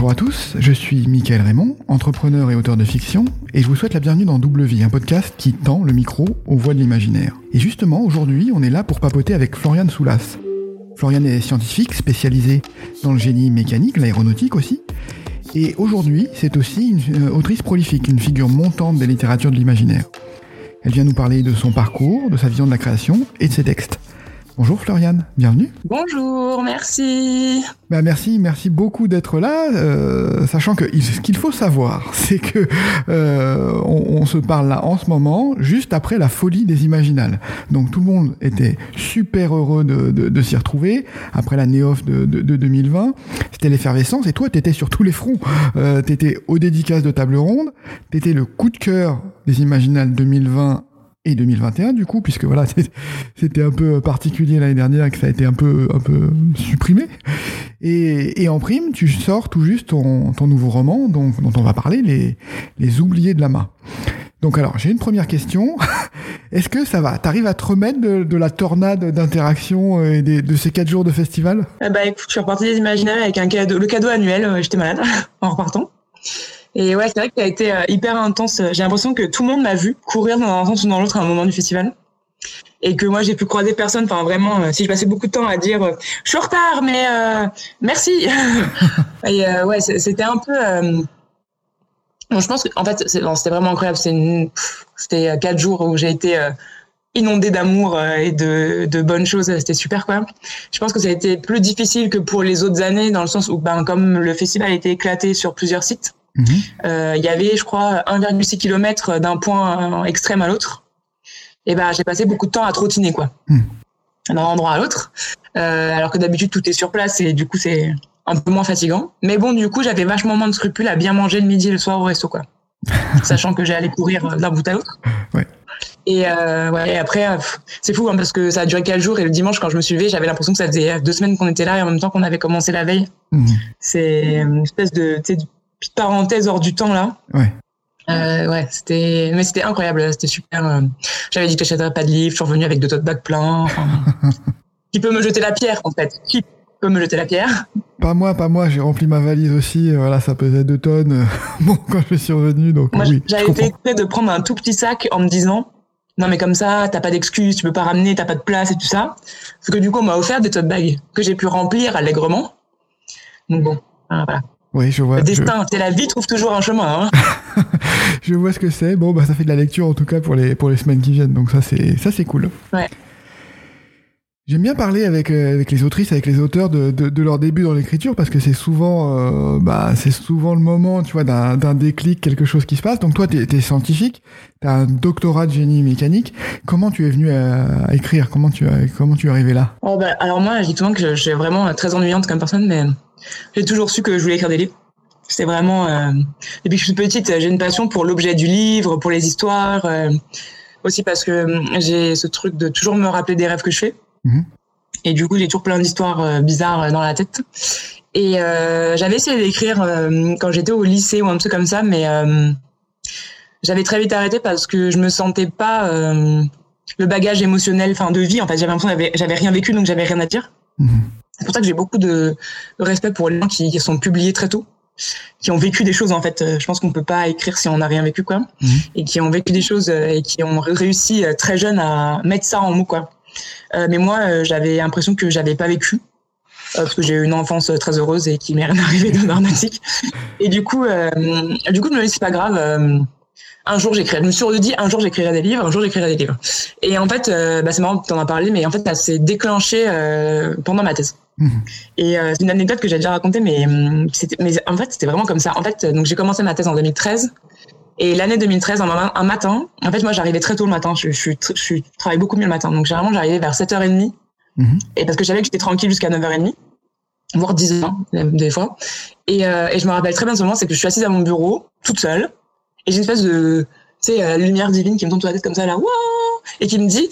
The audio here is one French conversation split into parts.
Bonjour à tous, je suis Mickaël Raymond, entrepreneur et auteur de fiction, et je vous souhaite la bienvenue dans Double Vie, un podcast qui tend le micro aux voix de l'imaginaire. Et justement, aujourd'hui, on est là pour papoter avec Floriane Soulas. Floriane est scientifique, spécialisée dans le génie mécanique, l'aéronautique aussi, et aujourd'hui, c'est aussi une euh, autrice prolifique, une figure montante des littératures de l'imaginaire. Elle vient nous parler de son parcours, de sa vision de la création et de ses textes. Bonjour Floriane, bienvenue. Bonjour, merci. Bah merci, merci beaucoup d'être là, euh, sachant que ce qu'il faut savoir, c'est que euh, on, se parle là en ce moment, juste après la folie des Imaginales. Donc tout le monde était super heureux de, s'y retrouver après la néof de, de 2020. C'était l'effervescence et toi, t'étais sur tous les fronts. Euh, t'étais aux dédicaces de table ronde, t'étais le coup de cœur des Imaginales 2020 et 2021 du coup, puisque voilà, c'était un peu particulier l'année dernière que ça a été un peu, un peu supprimé. Et, et en prime, tu sors tout juste ton, ton nouveau roman dont, dont on va parler, Les, les Oubliés de Lama. Donc alors, j'ai une première question. Est-ce que ça va T'arrives à te remettre de, de la tornade d'interaction et de ces quatre jours de festival? Bah écoute, je suis repartie des imaginaires avec un cadeau, le cadeau annuel. Euh, j'étais malade en repartant. Et ouais, c'est vrai que ça a été euh, hyper intense. J'ai l'impression que tout le monde m'a vu courir dans un sens ou dans l'autre à un moment du festival. Et que moi, j'ai pu croiser personne. Enfin, vraiment, euh, si je passais beaucoup de temps à dire euh, je suis en retard, mais merci. et ouais, c'était un peu. Bon, je pense qu'en fait, c'était vraiment incroyable. C'était quatre jours où j'ai été inondée d'amour et de, de, bonnes choses. C'était super, quoi. Je pense que ça a été plus difficile que pour les autres années, dans le sens où, ben, comme le festival a été éclaté sur plusieurs sites, Mhm. Euh, il y avait, je crois, 1,6 km d'un point extrême à l'autre. Et ben, j'ai passé beaucoup de temps à trottiner, quoi, mhm. d'un endroit à l'autre. Euh, alors que d'habitude, tout est sur place et du coup, c'est un peu moins fatigant. Mais bon, du coup, j'avais vachement moins de scrupules à bien manger le midi et le soir au resto, quoi. Sachant que j'allais courir d'un bout à l'autre. Et euh, ouais, après, c'est fou hein, parce que ça a duré quatre jours et le dimanche, quand je me suis levée, j'avais l'impression que ça faisait deux semaines qu'on était là et en même temps qu'on avait commencé la veille. Mhm. C'est une espèce de, petite parenthèse hors du temps là. Ouais. Euh, ouais, c'était, mais c'était incroyable, c'était super. Euh, j'avais dit que j'achèterais pas de livre, je suis revenu avec deux tote bags pleins. qui peut me jeter la pierre en fait Qui peut me jeter la pierre? Pas moi, pas moi. J'ai rempli ma valise aussi. Voilà, ça pesait deux tonnes. bon, quand je suis revenu, donc moi, oui. J'avais fait exprès de prendre un tout petit sac en me disant. Non mais comme ça, t'as pas d'excuses, tu peux pas ramener, t'as pas de place et tout ça. Parce que du coup, on m'a offert des tote bags que j'ai pu remplir allègrement. Donc bon, voilà. Oui, je vois. Le destin, c'est la vie trouve toujours un chemin. Hein. je vois ce que c'est. Bon, bah ça fait de la lecture en tout cas pour les pour les semaines qui viennent, donc ça c'est ça c'est cool. Ouais. J'aime bien parler avec, euh, avec les autrices, avec les auteurs de, de, de leur début dans l'écriture parce que c'est souvent, euh, bah, c'est souvent le moment, tu vois, d'un déclic, quelque chose qui se passe. Donc toi, tu es, scientifique, tu as un doctorat de génie mécanique. Comment tu es venu à, écrire? Comment tu, comment tu es arrivé là? Oh, bah, Alors moi, je dis souvent que je suis vraiment très ennuyante comme personne, mais j'ai toujours su que je voulais écrire des livres. C'est vraiment, euh, depuis que je suis petite, j'ai une passion pour l'objet du livre, pour les histoires, aussi parce que j'ai ce truc de toujours me rappeler des rêves que je fais. Mhm. Et du coup, j'ai toujours plein d'histoires euh, bizarres euh, dans la tête. Et euh, j'avais essayé d'écrire quand j'étais au lycée ou un truc comme ça, mais j'avais très vite arrêté parce que je me sentais pas le bagage émotionnel, enfin de vie. En fait, j'avais l'impression que j'avais rien vécu, donc j'avais rien à dire. Mhm. C'est pour ça que j'ai beaucoup de, respect pour les gens qui, sont publiés très tôt, qui ont vécu des choses. En fait, je pense qu'on peut pas écrire si on n'a rien vécu, quoi, mhm. et qui ont vécu des choses et qui ont réussi très jeune à mettre ça en mots, quoi. Euh, mais moi, euh, j'avais l'impression que j'avais pas vécu euh, parce que j'ai eu une enfance très heureuse et qui m'est rien arrivé de dramatique. Et du coup, du coup, je me dis c'est pas grave. un jour j'écrirai. Je me suis dit un jour j'écrirai des livres, un jour j'écrirai des livres. Et en fait, bah, c'est marrant que tu en as parlé, mais en fait ça s'est déclenché pendant ma thèse. Mmh. Et c'est une anecdote que j'ai déjà racontée, mais, mais en fait c'était vraiment comme ça. En fait, donc j'ai commencé ma thèse en 2013 et l'année 2013, un, matin, en fait, moi, j'arrivais très tôt le matin. Je, je, je, travaille beaucoup mieux le matin. Donc, généralement, j'arrivais vers 7h30. Mhm. Et parce que je savais que j'étais tranquille jusqu'à 9h30, voire 10h, des fois. Et, euh, et je me rappelle très bien de ce moment, c'est que je suis assise à mon bureau, toute seule. Et j'ai une espèce de, tu sais, euh, lumière divine qui me tombe sur la tête comme ça, là, Wouah et qui me dit,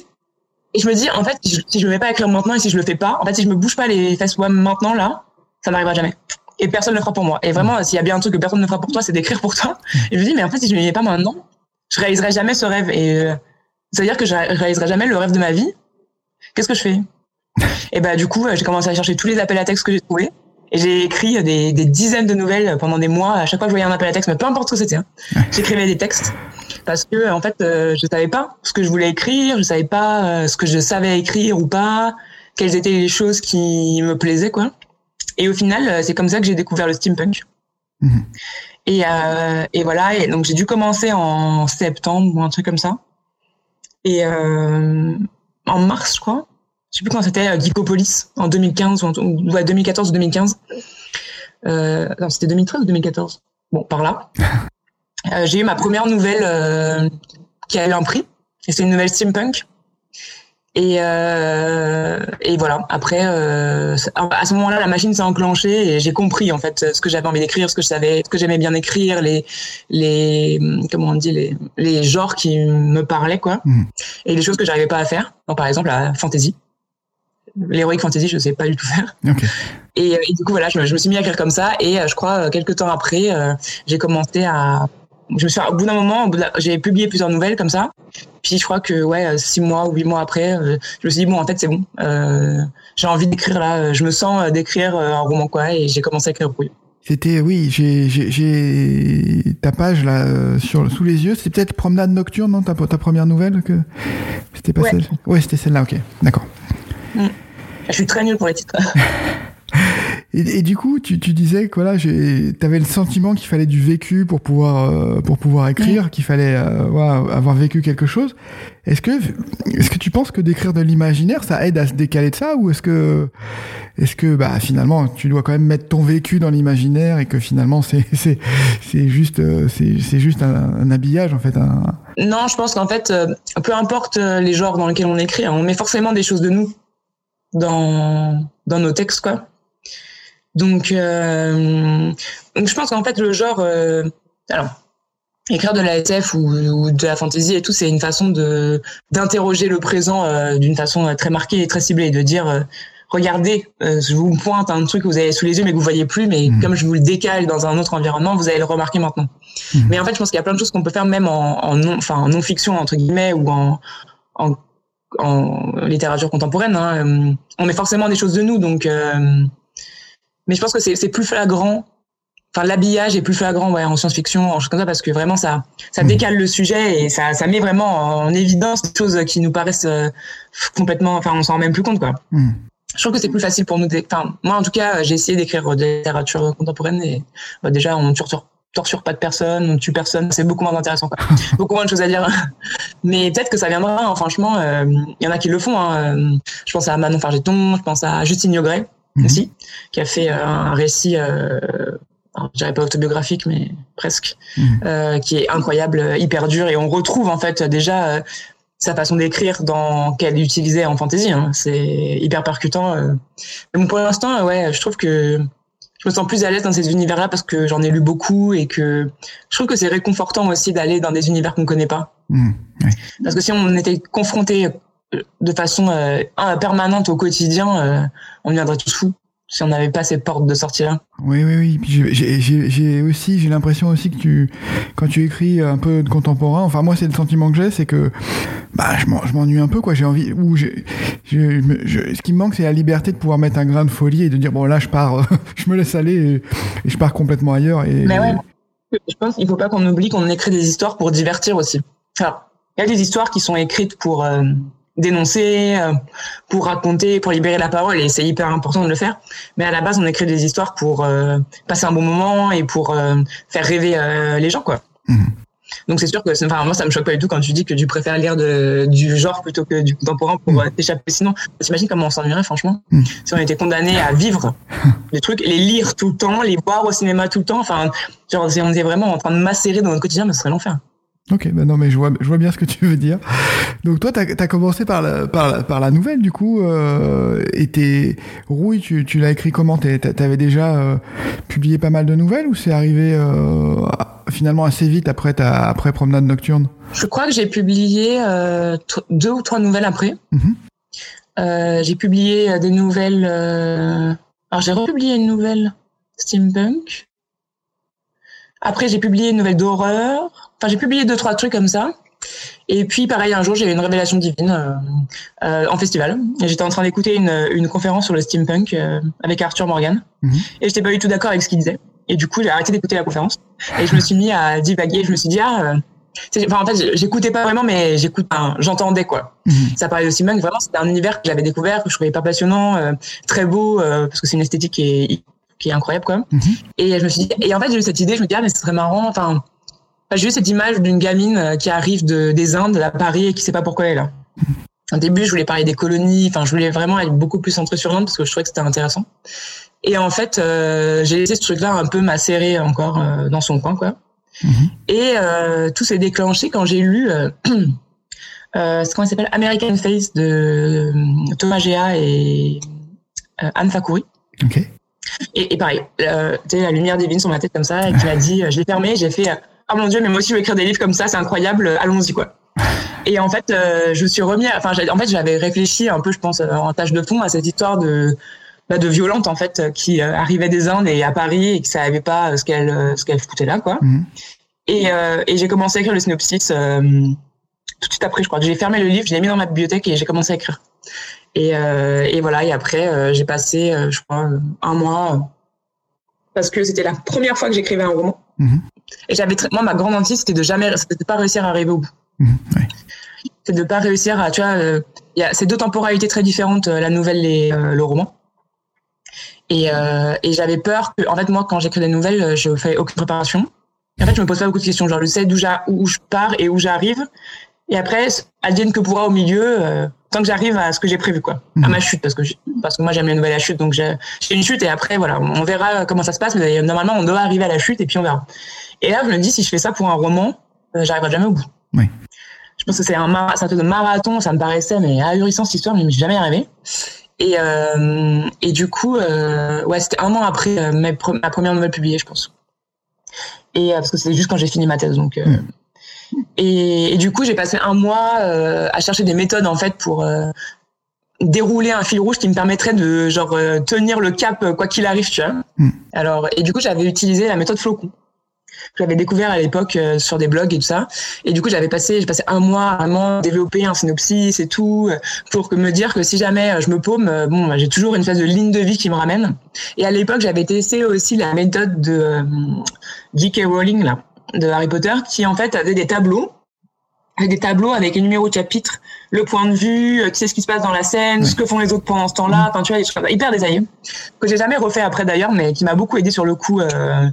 et je me dis, en fait, si je ne vais pas écrire maintenant et si je le fais pas, en fait, si je me bouge pas les fesses maintenant, là, ça n'arrivera jamais et personne ne le fera pour moi. Et vraiment, s'il y a bien un truc que personne ne fera pour toi, c'est d'écrire pour toi. Et je me dis, mais en fait, si je ne le pas maintenant, je réaliserai jamais ce rêve. Et euh, ça veut dire que je réaliserai jamais le rêve de ma vie. Qu'est-ce que je fais? Et bah du coup, j'ai commencé à chercher tous les appels à texte que j'ai trouvés. Et j'ai écrit des, des, dizaines de nouvelles pendant des mois. À chaque fois que je voyais un appel à texte, mais peu importe ce que c'était, hein, j'écrivais des textes parce que en fait, euh, je savais pas ce que je voulais écrire, je savais pas euh, ce que je savais écrire ou pas, quelles étaient les choses qui me plaisaient, quoi. Et au final, euh, c'est comme ça que j'ai découvert le steampunk. Mhm. Et, euh, et, voilà, et donc j'ai dû commencer en septembre ou un truc comme ça. Et euh, en mars, je crois, je sais plus quand c'était, Geekopolis, en 2015 ou, en, ouais, 2014 ou 2015. Euh, non, c'était 2013 ou 2014 Bon, par là. j'ai eu ma première nouvelle qui a eu un prix. Et c'est une nouvelle steampunk. Et, euh, et voilà. Après, euh, à ce moment-là, la machine s'est enclenchée et j'ai compris en fait ce que j'avais envie d'écrire, ce que je savais, ce que j'aimais bien écrire, les les comment on dit les les genres qui me parlaient quoi, mmh. et les choses que j'arrivais pas à faire. Donc par exemple la fantasy, l'heroic fantasy, je sais pas du tout faire. Okay. Et, et, du coup voilà, je, je, me suis mis à écrire comme ça et je crois quelques temps après, euh, j'ai commencé à je me suis, au bout d'un moment, j'ai publié plusieurs nouvelles comme ça. Puis je crois que ouais, six mois ou huit mois après, euh, je me suis dit bon, en fait, c'est bon. Euh, j'ai envie d'écrire là. Je me sens euh, d'écrire un roman quoi, et j'ai commencé à écrire Brouillon. C'était oui, j'ai ta page là sur sous les yeux. C'était peut-être Promenade nocturne, non ta, ta première nouvelle que c'était pas ouais. celle. Ouais, c'était celle-là. Ok, d'accord. Mm. Je suis très nulle pour les titres. Et, et, du coup, tu, tu disais que voilà, tu avais le sentiment qu'il fallait du vécu pour pouvoir euh, pour pouvoir écrire, qu'il fallait euh, voilà, avoir vécu quelque chose. Est-ce que est-ce que tu penses que d'écrire de l'imaginaire, ça aide à se décaler de ça, ou est-ce que est-ce que bah finalement tu dois quand même mettre ton vécu dans l'imaginaire et que finalement c'est c'est c'est juste c'est c'est juste un, un, habillage en fait. Un... Non, je pense qu'en fait, peu importe les genres dans lesquels on écrit, on met forcément des choses de nous dans dans nos textes quoi. Donc, euh, donc je pense qu'en fait le genre, euh, alors écrire de la SF ou, ou, de la fantasy et tout, c'est une façon de d'interroger le présent euh, d'une façon très marquée et très ciblée, de dire regardez, je vous pointe un truc que vous avez sous les yeux mais que vous voyez plus, mais mmh. comme je vous le décale dans un autre environnement, vous allez le remarquer maintenant. Mmh. Mais en fait, je pense qu'il y a plein de choses qu'on peut faire même en, en non, enfin en non fiction entre guillemets ou en, en en littérature contemporaine, hein, on met forcément des choses de nous, donc euh, mais je pense que c'est plus flagrant. Enfin, l'habillage est plus flagrant ouais, en science-fiction, en choses comme ça, parce que vraiment ça, ça décale le sujet et ça, ça met vraiment en évidence des choses qui nous paraissent euh, complètement. Enfin, on s'en rend même plus compte, quoi. Mm. Je trouve que c'est plus facile pour nous. Enfin, moi, en tout cas, j'ai essayé d'écrire de la littérature contemporaine et bah, déjà, on torture, torture pas de personne, on tue personne. C'est beaucoup moins intéressant, quoi. beaucoup moins de choses à dire. Mais peut-être que ça viendra. Hein, franchement, il euh, y en a qui le font. Hein. Je pense à Manon Fargeton, je pense à Justine Yogret mmh. aussi, qui a fait euh, un récit, euh, je dirais pas autobiographique, mais presque, mmh. euh, qui est incroyable, hyper dur, et on retrouve en fait déjà euh, sa façon d'écrire dans qu'elle utilisait en fantasy. Hein. C'est hyper percutant. Euh. Mais bon, pour l'instant, ouais, je trouve que je me sens plus à l'aise dans ces univers-là parce que j'en ai lu beaucoup et que je trouve que c'est réconfortant aussi d'aller dans des univers qu'on connaît pas. Mmh. Ouais. Parce que si on était confronté de façon euh, permanente au quotidien, euh, on viendrait tous fous si on n'avait pas ces portes de sortie là. Oui, oui, oui. J'ai aussi, j'ai l'impression aussi que tu, quand tu écris un peu de contemporain, enfin moi c'est le sentiment que j'ai, c'est que bah je m'ennuie un peu quoi. J'ai envie, ou je, je, je, ce qui me manque c'est la liberté de pouvoir mettre un grain de folie et de dire bon là je pars, je me laisse aller et, et, je pars complètement ailleurs. Et, Mais ouais, je pense qu'il faut pas qu'on oublie qu'on écrit des histoires pour divertir aussi. Alors, il y a des histoires qui sont écrites pour euh, dénoncer, euh, pour raconter, pour libérer la parole, et c'est hyper important de le faire. Mais à la base, on écrit des histoires pour euh, passer un bon moment et pour euh, faire rêver euh, les gens, quoi. Mmh. Donc c'est sûr que, enfin moi ça me choque pas du tout quand tu dis que tu préfères lire de, du genre plutôt que du contemporain pour mmh. t'échapper. Sinon, t'imagines comment on s'ennuierait franchement mmh. si on était condamné à vivre les trucs, les lire tout le temps, les voir au cinéma tout le temps. Enfin, genre si on était vraiment en train de macérer dans notre quotidien, ce serait l'enfer. Ok, ben non, mais je vois, je vois bien ce que tu veux dire. Donc toi, tu as, commencé par la, par, la, par la nouvelle, du coup, euh, et tes Rouille, tu, tu l'as écrit comment? T'avais déjà euh, publié pas mal de nouvelles ou c'est arrivé euh, finalement assez vite après ta après Promenade Nocturne? Je crois que j'ai publié euh, deux ou trois nouvelles après. Mm -hmm. j'ai publié des nouvelles... alors j'ai republié une nouvelle steampunk. Après, j'ai publié une nouvelle d'horreur. Enfin, j'ai publié deux, trois trucs comme ça. Et puis, pareil, un jour, j'ai eu une révélation divine euh, euh, en festival. J'étais en train d'écouter une, une, conférence sur le steampunk euh, avec Arthur Morgan. Mm -hmm. Et j'étais pas du tout d'accord avec ce qu'il disait. Et du coup, j'ai arrêté d'écouter la conférence. Et je me suis mis à divaguer. Je me suis dit, ah, enfin, en fait, j'écoutais pas vraiment, mais j'écoute, j'entendais quoi. Mm -hmm. Ça parlait de steampunk. Vraiment, c'était un univers que j'avais découvert, que je trouvais pas passionnant, très beau, parce que c'est une esthétique qui est, qui est incroyable, quoi. Mm -hmm. Et je me suis dit, et en fait, j'ai eu cette idée. Je me dis, ah, mais ce serait marrant. Enfin, j'ai eu cette image d'une gamine qui arrive de, des Indes à Paris et qui sait pas pourquoi elle est là. Au début, je voulais parler des colonies. Enfin, je voulais vraiment être beaucoup plus centré sur l'Inde parce que je trouvais que c'était intéressant. Et en fait, euh, j'ai laissé ce truc-là un peu macérer encore euh, dans son coin, quoi. Mm -hmm. Et euh, tout s'est déclenché quand j'ai lu, comment il s'appelle, American Face de Thomas Géa et Anne Fakouri. Et, et pareil, tu sais, la lumière divine sur ma tête comme ça, et qui m'a dit, je l'ai fermé, j'ai fait oh mon dieu, mais moi aussi je veux écrire des livres comme ça, c'est incroyable, allons-y quoi. Et en fait, euh, je suis remis, enfin, en fait, j'avais réfléchi un peu, je pense, en tâche de fond à cette histoire de bah, de violente en fait qui euh, arrivait des Indes et à Paris et qui savait pas ce qu'elle ce qu'elle foutait là quoi. Mm -hmm. Et, euh, et j'ai commencé à écrire le synopsis tout de suite après, je crois. J'ai fermé le livre, je l'ai mis dans ma bibliothèque et j'ai commencé à écrire. Et, et voilà, et après j'ai passé, je crois, un mois parce que c'était la première fois que j'écrivais un roman. Mm -hmm. Et j'avais moi ma grande hantise c'était de jamais c'était de pas réussir à arriver au bout. Mmh, ouais. C'est de pas réussir à tu vois euh, y a c'est deux temporalités très différentes la nouvelle et euh, le roman. Et, euh, et j'avais peur que en fait moi quand j'écris des nouvelles je fais aucune préparation. Et en fait je me pose pas beaucoup de questions genre je sais d'où où je pars et où j'arrive et après advienne que pourra au milieu tant que j'arrive à ce que j'ai prévu quoi mmh. à ma chute parce que je, parce que moi j'aime les nouvelles à chute donc j'ai une chute et après voilà on verra comment ça se passe mais normalement on doit arriver à la chute et puis on verra et là je me dis si je fais ça pour un roman euh, j'arriverai jamais au bout oui. je pense que c'est un mar marathon ça me paraissait mais ahurissant cette histoire mais je suis jamais arrivé et euh, et du coup euh, ouais c'était un an après ma, pre ma, première nouvelle publiée je pense et parce que c'est juste quand j'ai fini ma thèse donc mmh. Et, et, du coup, j'ai passé un mois à chercher des méthodes en fait pour dérouler un fil rouge qui me permettrait de genre tenir le cap quoi qu'il arrive, tu vois. Mm. Alors et du coup, j'avais utilisé la méthode flocon que j'avais découvert à l'époque euh, sur des blogs et tout ça. Et du coup, j'avais passé, j'ai passé un mois à vraiment développer un synopsis et tout pour que me dire que si jamais je me paume, bon, bah, j'ai toujours une phase de ligne de vie qui me ramène. Et à l'époque, j'avais testé aussi la méthode de euh, J.K. Rowling là de Harry Potter qui en fait avait des tableaux avec des tableaux avec les numéros de chapitre, le point de vue, qui sait ce qui se passe dans la scène, ouais. ce que font les autres pendant ce temps-là, enfin tu vois, des trucs hyper détaillés que j'ai jamais refait après d'ailleurs, mais qui m'a beaucoup aidé sur le coup euh,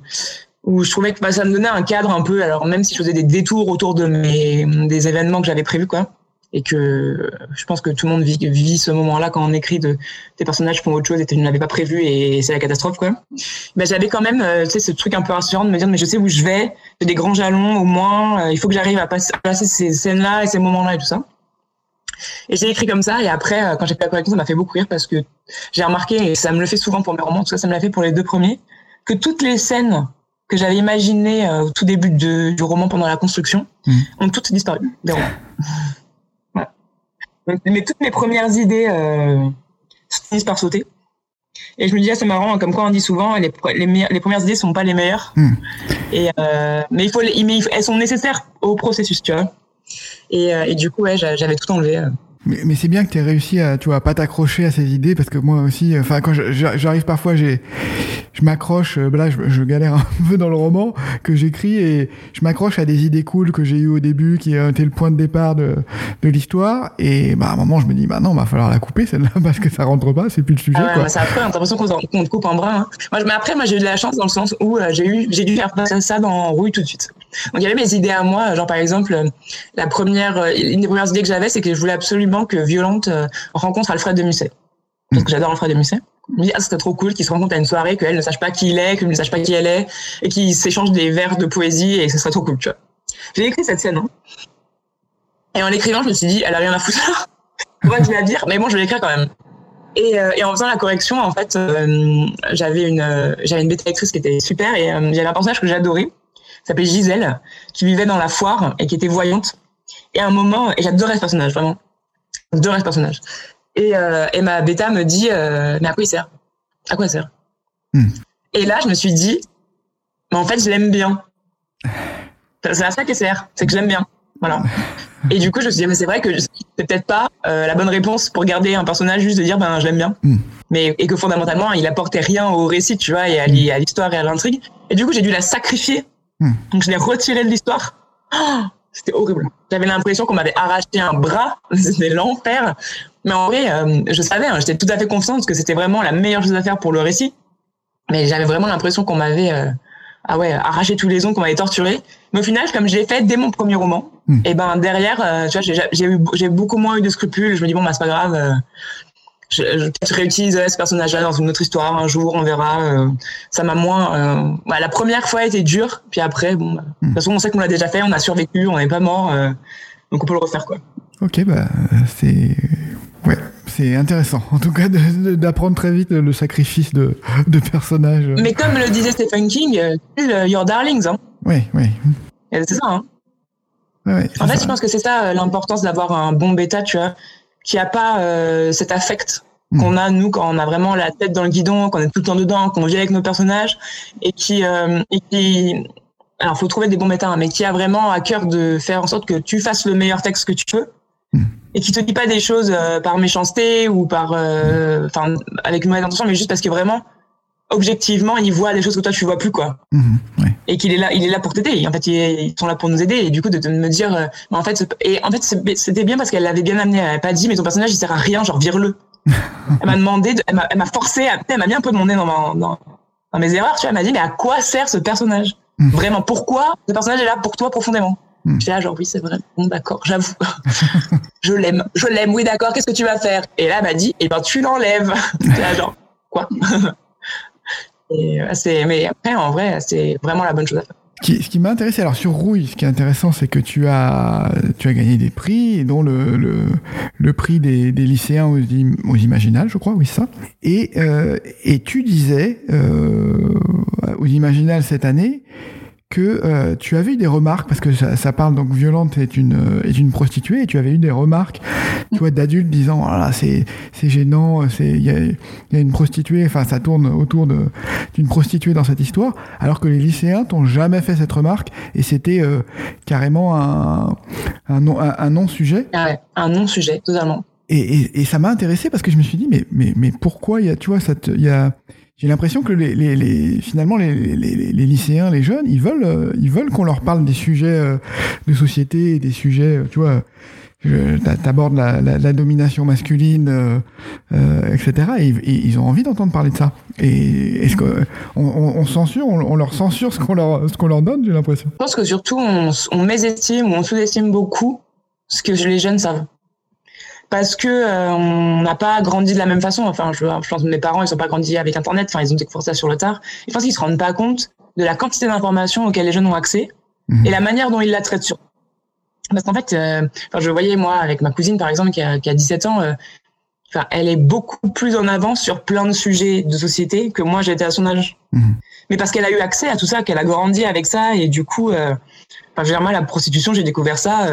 où je trouvais que bah, ça me donnait un cadre un peu, alors même si je faisais des détours autour de mes des événements que j'avais prévus quoi, et que je pense que tout le monde vit, ce moment-là quand on écrit de des personnages font autre chose et tu ne l'avais pas prévu et c'est la catastrophe quoi. Ben j'avais quand même euh, tu sais ce truc un peu rassurant de me dire mais je sais où je vais, j'ai des grands jalons au moins, euh, il faut que j'arrive à, passer, ces scènes-là et ces moments-là et tout ça. Et j'ai écrit comme ça et après euh, quand j'ai fait la correction ça m'a fait beaucoup rire parce que j'ai remarqué et ça me le fait souvent pour mes romans, en tout cas ça me l'a fait pour les deux premiers que toutes les scènes que j'avais imaginées euh, au tout début de, du roman pendant la construction mmh. ont toutes disparu des romans. mais toutes mes premières idées euh, finissent par sauter. Et je me dis, ah, c'est marrant, comme quoi on dit souvent, les, les, les premières idées sont pas les meilleures. Mm. Et, euh, mais, il faut, mais elles sont nécessaires au processus, tu vois. Et, euh, et du coup, ouais, j'avais tout enlevé. Euh. Mais, mais c'est bien que tu aies réussi à, tu vois, à pas t'accrocher à ces idées parce que moi aussi, enfin, quand j'arrive parfois, j'ai, je m'accroche, bah là, je, je, galère un peu dans le roman que j'écris et je m'accroche à des idées cool que j'ai eues au début qui étaient le point de départ de, de l'histoire et bah, à un moment, je me dis, bah non, va falloir la couper celle-là parce que ça rentre pas, c'est plus le sujet. Ah ouais, quoi. C'est après, on a l'impression qu'on te coupe un brin. Hein. Moi, mais après, moi, j'ai eu de la chance dans le sens où euh, j'ai eu, j'ai dû faire passer ça dans Rouille tout de suite. Donc, il y avait mes idées à moi, genre par exemple, la première, une des premières idées que j'avais, c'est que je voulais absolument que Violente rencontre Alfred de Musset. Parce que j'adore Alfred de Musset. Je me dis, ah, c'était trop cool qu'ils se rencontrent à une soirée, qu'elle ne sache pas qui il est, qu'il ne sache pas qui elle est, et qu'ils s'échangent des vers de poésie, et ce serait trop cool, tu vois. J'ai écrit cette scène, hein. Et en l'écrivant, je me suis dit, elle a rien à foutre. Moi, je vais la dire, mais bon, je vais l'écrire quand même. Et, euh, en faisant la correction, en fait, euh, j'avais une, euh, une bêta actrice qui était super, et j'avais un personnage que j'adorais, s'appelait Gisèle, qui vivait dans la foire et qui était voyante. Et à un moment, et j'adorais ce personnage, vraiment. J'adorais ce personnage. Et, euh, et, ma bêta me dit euh, mais à quoi il sert? À quoi il sert? Mm. Et là, je me suis dit mais en fait, je l'aime bien. C'est à ça qu'il sert, c'est que je l'aime bien. Voilà. Et du coup, je me suis dit, mais c'est vrai que c'est peut-être pas euh, la bonne réponse pour garder un personnage juste de dire, ben, je l'aime bien. Mm. Mais, et que fondamentalement, il apportait rien au récit, tu vois, et à l'histoire et à l'intrigue. Et du coup, j'ai dû la sacrifier. Donc, je l'ai retirée de l'histoire. Oh, c'était horrible. J'avais l'impression qu'on m'avait arraché un bras. C'était l'enfer. Mais en vrai, euh, je savais, hein, j'étais tout à fait confiante que c'était vraiment la meilleure chose à faire pour le récit. Mais j'avais vraiment l'impression qu'on m'avait, euh, ah ouais, arraché tous les ongles, qu'on m'avait torturé. Mais au final, comme j'ai fait dès mon premier roman, Mm. et ben derrière, euh, tu vois, j'ai- eu, beaucoup moins eu de scrupules. Je me dis bon, bah c'est pas grave. Je, je réutiliserai ce personnage-là dans une autre histoire un jour, on verra. euh, ça m'a moins. euh, bah, la première fois a été dure, puis après, bon, bah, de toute façon, on sait qu'on l'a déjà fait, on a survécu, on n'est pas mort, euh, donc on peut le refaire quoi. Ok, bah, c'est. Ouais, c'est intéressant. En tout cas, d'apprendre très vite le sacrifice de, de personnages. Mais comme le disait Stephen King, kill your darlings, hein. Oui, oui. C'est ça, hein. Ouais, En fait, ça. je pense que c'est ça l'importance d'avoir un bon bêta, tu vois, qui a pas euh, cet affect Mm. qu'on a nous quand on a vraiment la tête dans le guidon, qu'on est tout le temps dedans, qu'on vit avec nos personnages et qui euh, et qui alors faut trouver des bons bêtas, hein, mais qui a vraiment à cœur de faire en sorte que tu fasses le meilleur texte que tu peux Mm. et qui te dit pas des choses euh, par méchanceté ou par euh, enfin avec une mauvaise intention, mais juste parce que vraiment objectivement il voit des choses que toi tu vois plus quoi Mhm, ouais. et qu'il est là, il est là pour t'aider. En fait, ils sont là pour nous aider. Et du coup, de, de me dire, euh, en fait, et en fait, c'était bien parce qu'elle l'avait bien amené. Elle m'a pas dit, mais ton personnage, il sert à rien, genre vire-le. elle m'a demandé, de- elle m'a- forcé, à, elle m'a mis un peu de mon nez dans, ma- dans, dans mes erreurs. Tu vois, elle m'a dit, mais à quoi sert ce personnage? Mm. Vraiment, pourquoi ce personnage est là pour toi profondément? Mm. J'étais là, genre, oui, c'est vrai. Bon, d'accord, j'avoue. je l'aime, je l'aime. Oui, d'accord. Qu'est-ce que tu vas faire? Et là, elle m'a dit, eh ben, tu l'enlèves. Genre, quoi? Et, euh, mais après, en vrai, c'est vraiment la bonne chose à faire. Ce qui, m'a intéressé, alors sur Rouille, ce qui est intéressant, c'est que tu as, tu as gagné des prix, dont le, le, prix des, lycéens aux, aux Imaginales, je crois, oui, ça. Et, euh, et tu disais euh, aux Imaginales cette année que euh, tu avais eu des remarques, parce que ça, ça parle donc Violente est une, euh, est une prostituée, et tu avais eu des remarques, tu vois, d'adultes disant, oh là, c'est, c'est gênant, c'est, il y a, il y a une prostituée, enfin, ça tourne autour de, d'une prostituée dans cette histoire, alors que les lycéens t'ont jamais fait cette remarque, et c'était euh, carrément un, un, non, un, un non-sujet. Ah ouais, un non-sujet, totalement. Et, et, et ça m'a intéressé parce que je me suis dit, mais, mais, mais pourquoi il y a, tu vois, ça il y a, j'ai l'impression que les, les, les, finalement, les, les, lycéens, les jeunes, ils veulent, euh, ils veulent qu'on leur parle des sujets euh, de société, des sujets, euh, tu vois, t'abordes la, la, domination masculine, euh, euh, etc. Et, ils ont envie d'entendre parler de ça. Et est-ce que on, on, on censure, on, on leur censure ce qu'on leur, ce qu'on leur donne, j'ai l'impression. Je pense que surtout, on, on mésestime ou on sous-estime beaucoup ce que les jeunes savent. Parce que euh, on n'a pas grandi de la même façon. Enfin, je, je pense que mes parents, ils sont pas grandis avec Internet. Enfin, ils ont découvert ça sur le tard. Je pense qu'ils se rendent pas compte de la quantité d'informations auxquelles les jeunes ont accès Mhm. et la manière dont ils la traitent sur. Parce qu'en fait, euh, enfin, je voyais moi avec ma cousine par exemple qui a, qui a 17 ans. euh, Enfin, elle est beaucoup plus en avance sur plein de sujets de société que moi j'étais à son âge. Mhm. Mais parce qu'elle a eu accès à tout ça, qu'elle a grandi avec ça et du coup, euh, enfin, je veux dire, moi la prostitution, j'ai découvert ça.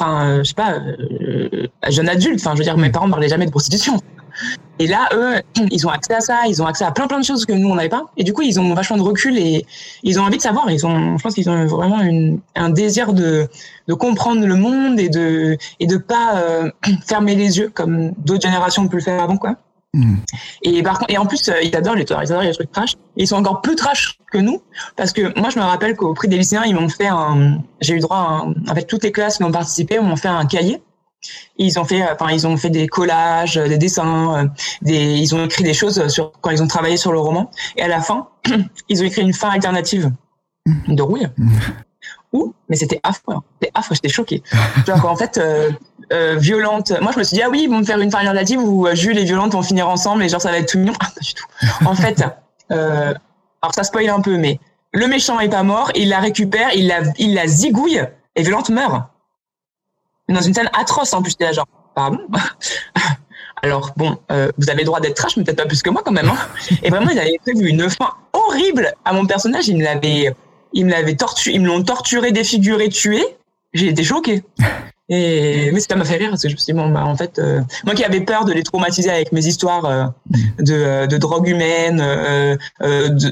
Euh, Enfin, euh, je sais pas, euh, à jeune adulte. Enfin, je veux dire, mes parents ne parlaient jamais de prostitution. Et là, eux, ils ont accès à ça, ils ont accès à plein plein de choses que nous on n'avait pas. Et du coup, ils ont vachement de recul et ils ont envie de savoir. Ils ont, je pense qu'ils ont vraiment une, un désir de, de comprendre le monde et de et de pas euh, fermer les yeux comme d'autres générations ont pu le faire avant, quoi. Mhm. Et par contre, et en plus, euh, ils adorent les ils adorent les trucs trash. Et ils sont encore plus trash que nous, parce que moi, je me rappelle qu'au prix des lycéens, ils m'ont fait un, j'ai eu droit, à un, en fait, toutes les classes qui ont participé m'ont fait un cahier. Et ils ont fait, enfin, ils ont fait des collages, des dessins, euh, des, ils ont écrit des choses sur quand ils ont travaillé sur le roman. Et à la fin, ils ont écrit une fin alternative de rouille. Ouh, mais c'était affreux. hein. C'était affreux, j'étais choquée. Genre, en fait, euh, euh, violente. Moi, je me suis dit, ah oui, ils vont me faire une fin alternative où euh, Jules et Violente vont finir ensemble et genre, ça va être tout mignon. Ah, pas du tout. En fait, euh, alors ça spoil un peu, mais le méchant est pas mort, il la récupère, il la, il la zigouille et Violente meurt. Dans une scène atroce, en plus, j'étais là, genre, pardon? Alors bon, vous avez le droit d'être trash, mais peut-être pas plus que moi quand même. Hein. Et vraiment, ils avaient prévu une fin horrible à mon personnage. Ils me l'avaient, ils me l'avaient torturé, ils me l'ont torturé, défiguré, tué. J'ai été choquée. Et mais ça m'a fait rire parce que je me suis dit bon bah en fait euh, moi qui avais peur de les traumatiser avec mes histoires euh, de, euh, de drogue humaine, euh,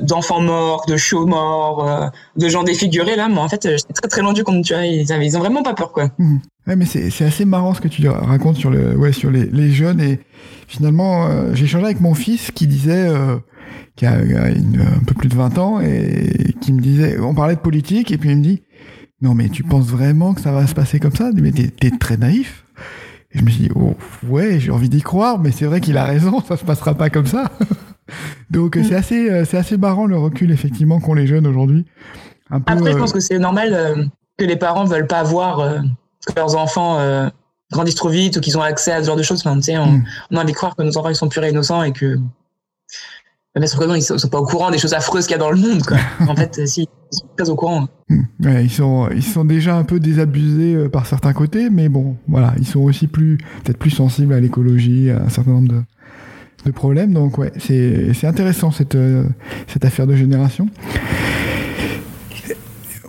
d'enfants morts, de chiots morts, de gens défigurés là, moi en fait j'étais très très loin du compte tu vois ils, ils ont vraiment pas peur quoi. Mm. Ouais mais c'est assez marrant ce que tu racontes sur le ouais sur les, les jeunes et finalement j'ai échangé avec mon fils qui disait qui a, un peu plus de 20 ans et qui me disait on parlait de politique et puis il me dit non, mais tu penses vraiment que ça va se passer comme ça? Mais t'es très naïf. Et je me suis dit, oh, ouais, j'ai envie d'y croire, mais c'est vrai qu'il a raison, ça se passera pas comme ça. Donc c'est assez, euh, c'est assez marrant le recul effectivement qu'ont les jeunes aujourd'hui. Après, je euh, pense que c'est normal euh, que les parents veulent pas voir que leurs enfants grandissent trop vite ou qu'ils ont accès à ce genre de choses. Enfin, on, mm. on a envie de croire que nos enfants ils sont purs et innocents et que mais sur ils sont, sont pas au courant des choses affreuses qu'il y a dans le monde. Quoi. en fait, si, ils sont très au courant. Hmm. Ouais, ils sont, ils sont déjà un peu désabusés euh, par certains côtés, mais bon, voilà, ils sont aussi plus, peut-être plus sensibles à l'écologie, à un certain nombre de, de problèmes. Donc ouais, c'est, c'est intéressant cette, euh, cette affaire de génération.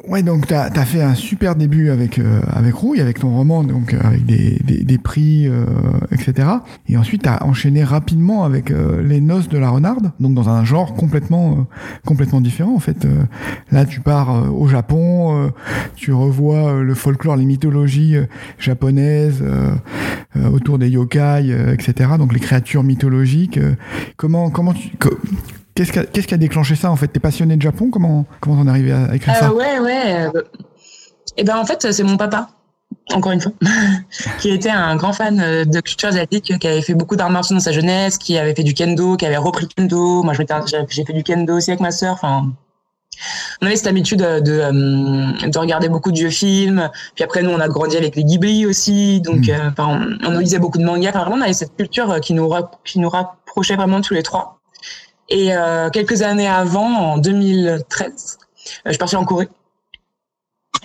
Ouais, donc tu as, fait un super début avec euh, avec Rouille, avec ton roman, donc euh, avec des, des, des prix, euh, etc. Et ensuite, tu as enchaîné rapidement avec Les Noces de la Renarde, donc dans un genre complètement complètement différent en fait. là, tu pars au Japon, tu revois le folklore, les mythologies japonaises autour des yokai, etc. Donc les créatures mythologiques. comment comment tu Qu'est-ce qui, a, déclenché ça en fait? T'es passionné de Japon? Comment comment t'en es arrivé à écrire ça? euh, Ouais, ouais. et eh ben en fait, c'est mon papa, encore une fois, qui était un grand fan euh, de culture asiatique, qui avait fait beaucoup d'arts martiaux dans sa jeunesse, qui avait fait du kendo, qui avait repris kendo. Moi, j'ai fait du kendo aussi avec ma sœur. Enfin, on avait cette habitude de, de, euh, de, regarder beaucoup de vieux films. Puis après, nous, on a grandi avec les Ghibli aussi. Donc, mm. on, on, lisait beaucoup de mangas. Enfin, vraiment, on avait cette culture qui nous, qui nous rapprochait vraiment tous les trois. Et euh, quelques années avant, en 2013, euh, je suis partie en Corée.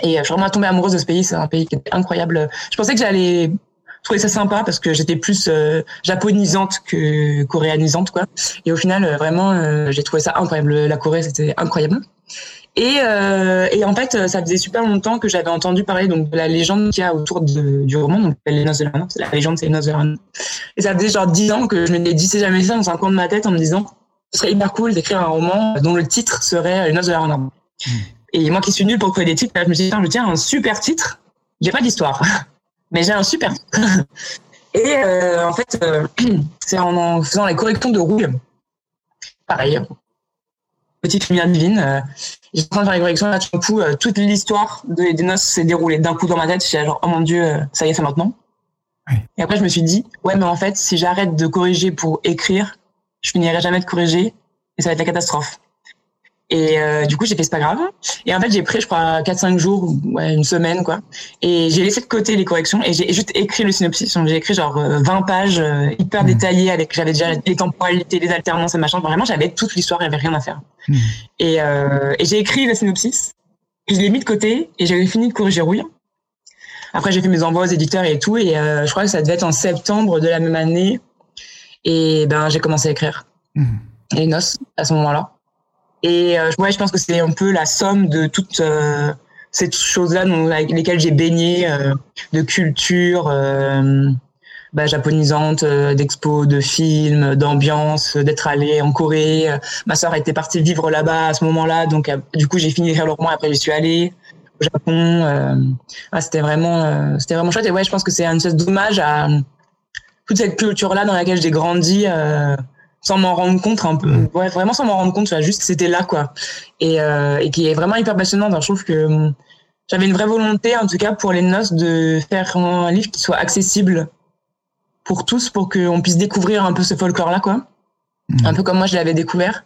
Et euh, je suis vraiment tombée amoureuse de ce pays. C'est un pays qui est incroyable. Je pensais que j'allais trouver ça sympa parce que j'étais plus euh, japonisante que coréanisante quoi. Et au final euh, vraiment j'ai trouvé ça incroyable. La Corée c'était incroyable. Et, et en fait ça faisait super longtemps que j'avais entendu parler donc de la légende qu'il y a autour du roman. Donc les noces de la la légende c'est les noces de la et ça faisait genre dix ans que je me disais jamais ça. Dans un coin de ma tête en me disant ce serait hyper cool d'écrire un roman dont le titre serait Les Noces de la Renarde. Hmm. Et moi qui suis nulle pour trouver des titres, je me suis dit, je tiens un super titre. J'ai pas d'histoire, mais j'ai un super titre. Et euh, en fait, euh, c'est en, faisant les corrections de rouille. Pareil, petite lumière divine. Euh, j'ai en train de faire les corrections, là, tout coup, toute l'histoire des noces s'est déroulée d'un coup dans ma tête. J'étais genre, oh mon dieu, ça y est, c'est maintenant. Et après, je me suis dit, ouais, mais en fait, si j'arrête de corriger pour écrire, je finirai jamais de corriger et ça va être la catastrophe. Et euh, du coup, j'ai fait c'est pas grave. Et en fait, j'ai pris, je crois, 4-5 jours, ouais, une semaine, quoi. Et j'ai laissé de côté les corrections et j'ai juste écrit le synopsis. Donc, j'ai écrit genre 20 euh, pages euh, hyper mmh. détaillées avec, j'avais déjà les temporalités, les alternances et machin. Vraiment, j'avais toute l'histoire, il n'y avait rien à faire. Mmh. Et, euh, et j'ai écrit le synopsis. Je l'ai mis de côté et j'avais fini de corriger rouille. Après, j'ai fait mes envois aux éditeurs et tout. Et je crois que ça devait être en septembre de la même année et ben, j'ai commencé à écrire mmh. les noces à ce moment-là. Et euh, ouais, je pense que c'est un peu la somme de toutes euh, ces choses-là avec lesquelles j'ai baigné, euh, de culture euh, bah, japonisante, euh, d'expos, de films, d'ambiance, d'être allé en Corée. Ma sœur était partie vivre là-bas à ce moment-là, donc du coup j'ai fini d'écrire le roman. Après j'y suis allée au Japon. Ah, c'était vraiment, c'était vraiment chouette. Et ouais, je pense que c'est une espèce d'hommage à toute cette culture-là dans laquelle j'ai grandi euh, sans m'en rendre compte un peu. Mm. Ouais, vraiment sans m'en rendre compte, tu vois, juste c'était là, quoi. Et, euh, et qui est vraiment hyper passionnante. je trouve que hum, j'avais une vraie volonté, en tout cas pour les noces, de faire un livre qui soit accessible pour tous, pour qu'on puisse découvrir un peu ce folklore-là, quoi. Mm. Un peu comme moi, je l'avais découvert.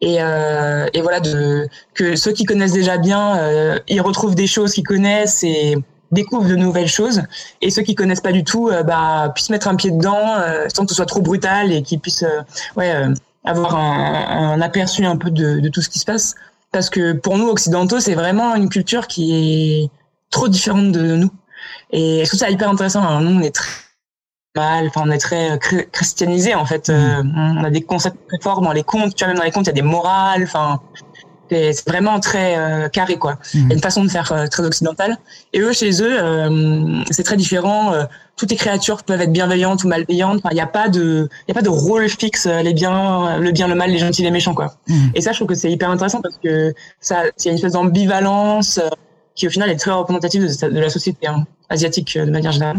Et, euh, et voilà, de, que ceux qui connaissent déjà bien, euh, ils retrouvent des choses qu'ils connaissent et découvrent de nouvelles choses. Et ceux qui connaissent pas du tout euh, bah, puissent mettre un pied dedans euh, sans que ce soit trop brutal et qu'ils puissent euh, ouais, avoir un, un, aperçu un peu de, de, tout ce qui se passe. Parce que pour nous occidentaux c'est vraiment une culture qui est trop différente de nous. Et je trouve ça hyper intéressant. Hein. nous on est très mal enfin on est très christianisé en fait. Mmh. on a des concepts très forts dans les contes tu vois même dans les contes il y a des morales enfin C'est vraiment très euh, carré, quoi. Il y a une façon de faire euh, très occidentale. Et eux, chez eux, euh, c'est très différent. toutes les créatures peuvent être bienveillantes ou malveillantes. il n'y a pas de, il a pas de rôle fixe. Les biens, le bien, le mal, les gentils, les méchants, quoi. Et ça, je trouve que c'est hyper intéressant parce que ça, il y a une espèce d'ambivalence qui, au final, est très représentative de, la société hein, asiatique de manière générale.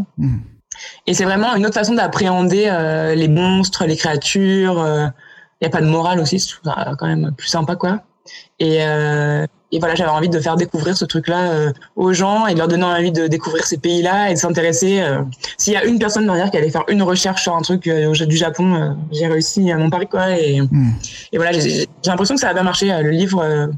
Et c'est vraiment une autre façon d'appréhender les monstres, les créatures. Il n'y a pas de morale aussi, c'est quand même plus sympa, quoi. Et, euh, et voilà, j'avais envie de faire découvrir ce truc-là euh, aux gens et de leur donner envie de découvrir ces pays-là et de s'intéresser. Euh, S'il y a une personne derrière qui allait faire une recherche sur un truc du Japon, j'ai réussi à mon pari quoi. Et, hmm. et voilà, j'ai l'impression que ça a bien marché. Le livre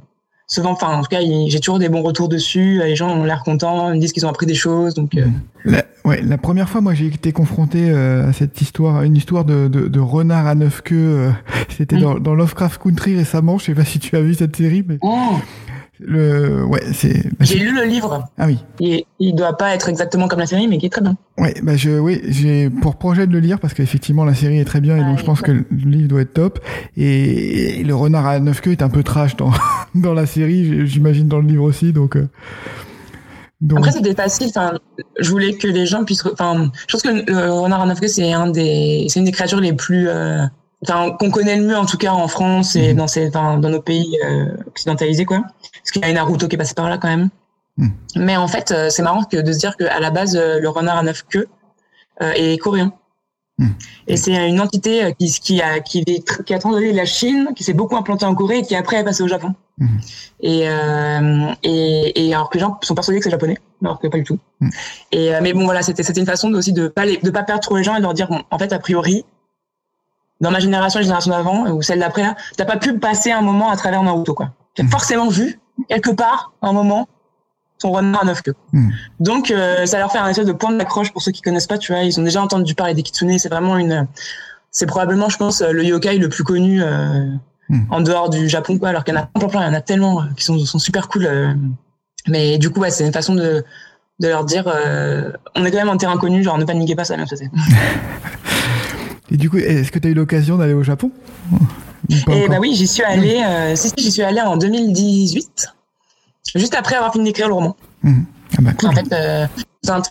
souvent, enfin, en tout cas, j'ai toujours des bons retours dessus. Les gens ont l'air contents, ils me disent qu'ils ont appris des choses. Donc, euh. la, ouais, la première fois, moi, j'ai été confronté euh, à cette histoire, une histoire de, de, de renard à neuf queues. Euh, c'était dans, dans, Lovecraft Country récemment. Je sais pas si tu as vu cette série, mais. Oh. Le, ouais, c'est. J'ai lu le livre. Ah oui. Il, il doit pas être exactement comme la série, mais qui est très bien. Ouais, bah je, oui, j'ai pour projet de le lire parce qu'effectivement la série est très bien et donc je pense que le livre doit être top. Et, le renard à neuf queues est un peu trash dans dans la série, j'imagine dans le livre aussi, donc. Euh, donc... Après, c'était facile. Enfin, je voulais que les gens puissent. Enfin, je pense que le renard à neuf queues, c'est un des, c'est une des créatures les plus euh, qu'on connaît le mieux en tout cas en France et mhm. dans, ces, dans, nos pays euh, occidentalisés quoi. Parce qu'il y a une Naruto qui est passé par là quand même. Mhm. Mais en fait, euh, c'est marrant que de se dire qu'à la base, euh, le renard à neuf queues est coréen. Mhm. Et c'est une entité qui, qui, a, qui, qui a la Chine, qui s'est beaucoup implantée en Corée et qui après est passée au Japon. Et, et, et, alors que les gens sont persuadés que c'est japonais, alors que pas du tout. Et mais bon voilà, c'était c'était une façon aussi de pas de pas perdre trop les gens et de leur dire bon, en fait a priori dans ma génération, la génération d'avant ou celle d'après, t'as pas pu passer un moment à travers Naruto, quoi. T'as mmh. forcément vu, quelque part, un moment, son renard à neuf queues. Mmh. Donc, euh, ça leur fait un espèce de point d'accroche pour ceux qui connaissent pas, tu vois. Ils ont déjà entendu parler des kitsune. C'est vraiment une, c'est probablement, je pense, le yokai le plus connu, euh, mmh. en dehors du Japon, quoi. Alors qu'il y en a plein, plein, il y en a tellement euh, qui sont, sont super cool. Euh. mais du coup, ouais, c'est une façon de, de leur dire, on est quand même en terrain connu, genre ne paniquez pas, ça va bien se passer. Et du coup, est-ce que tu as eu l'occasion d'aller au Japon Eh bah oui, j'y suis allée. Euh, si, j'y suis allée en 2018, juste après avoir fini d'écrire le roman. Mmh. Ah bah, En fait, euh,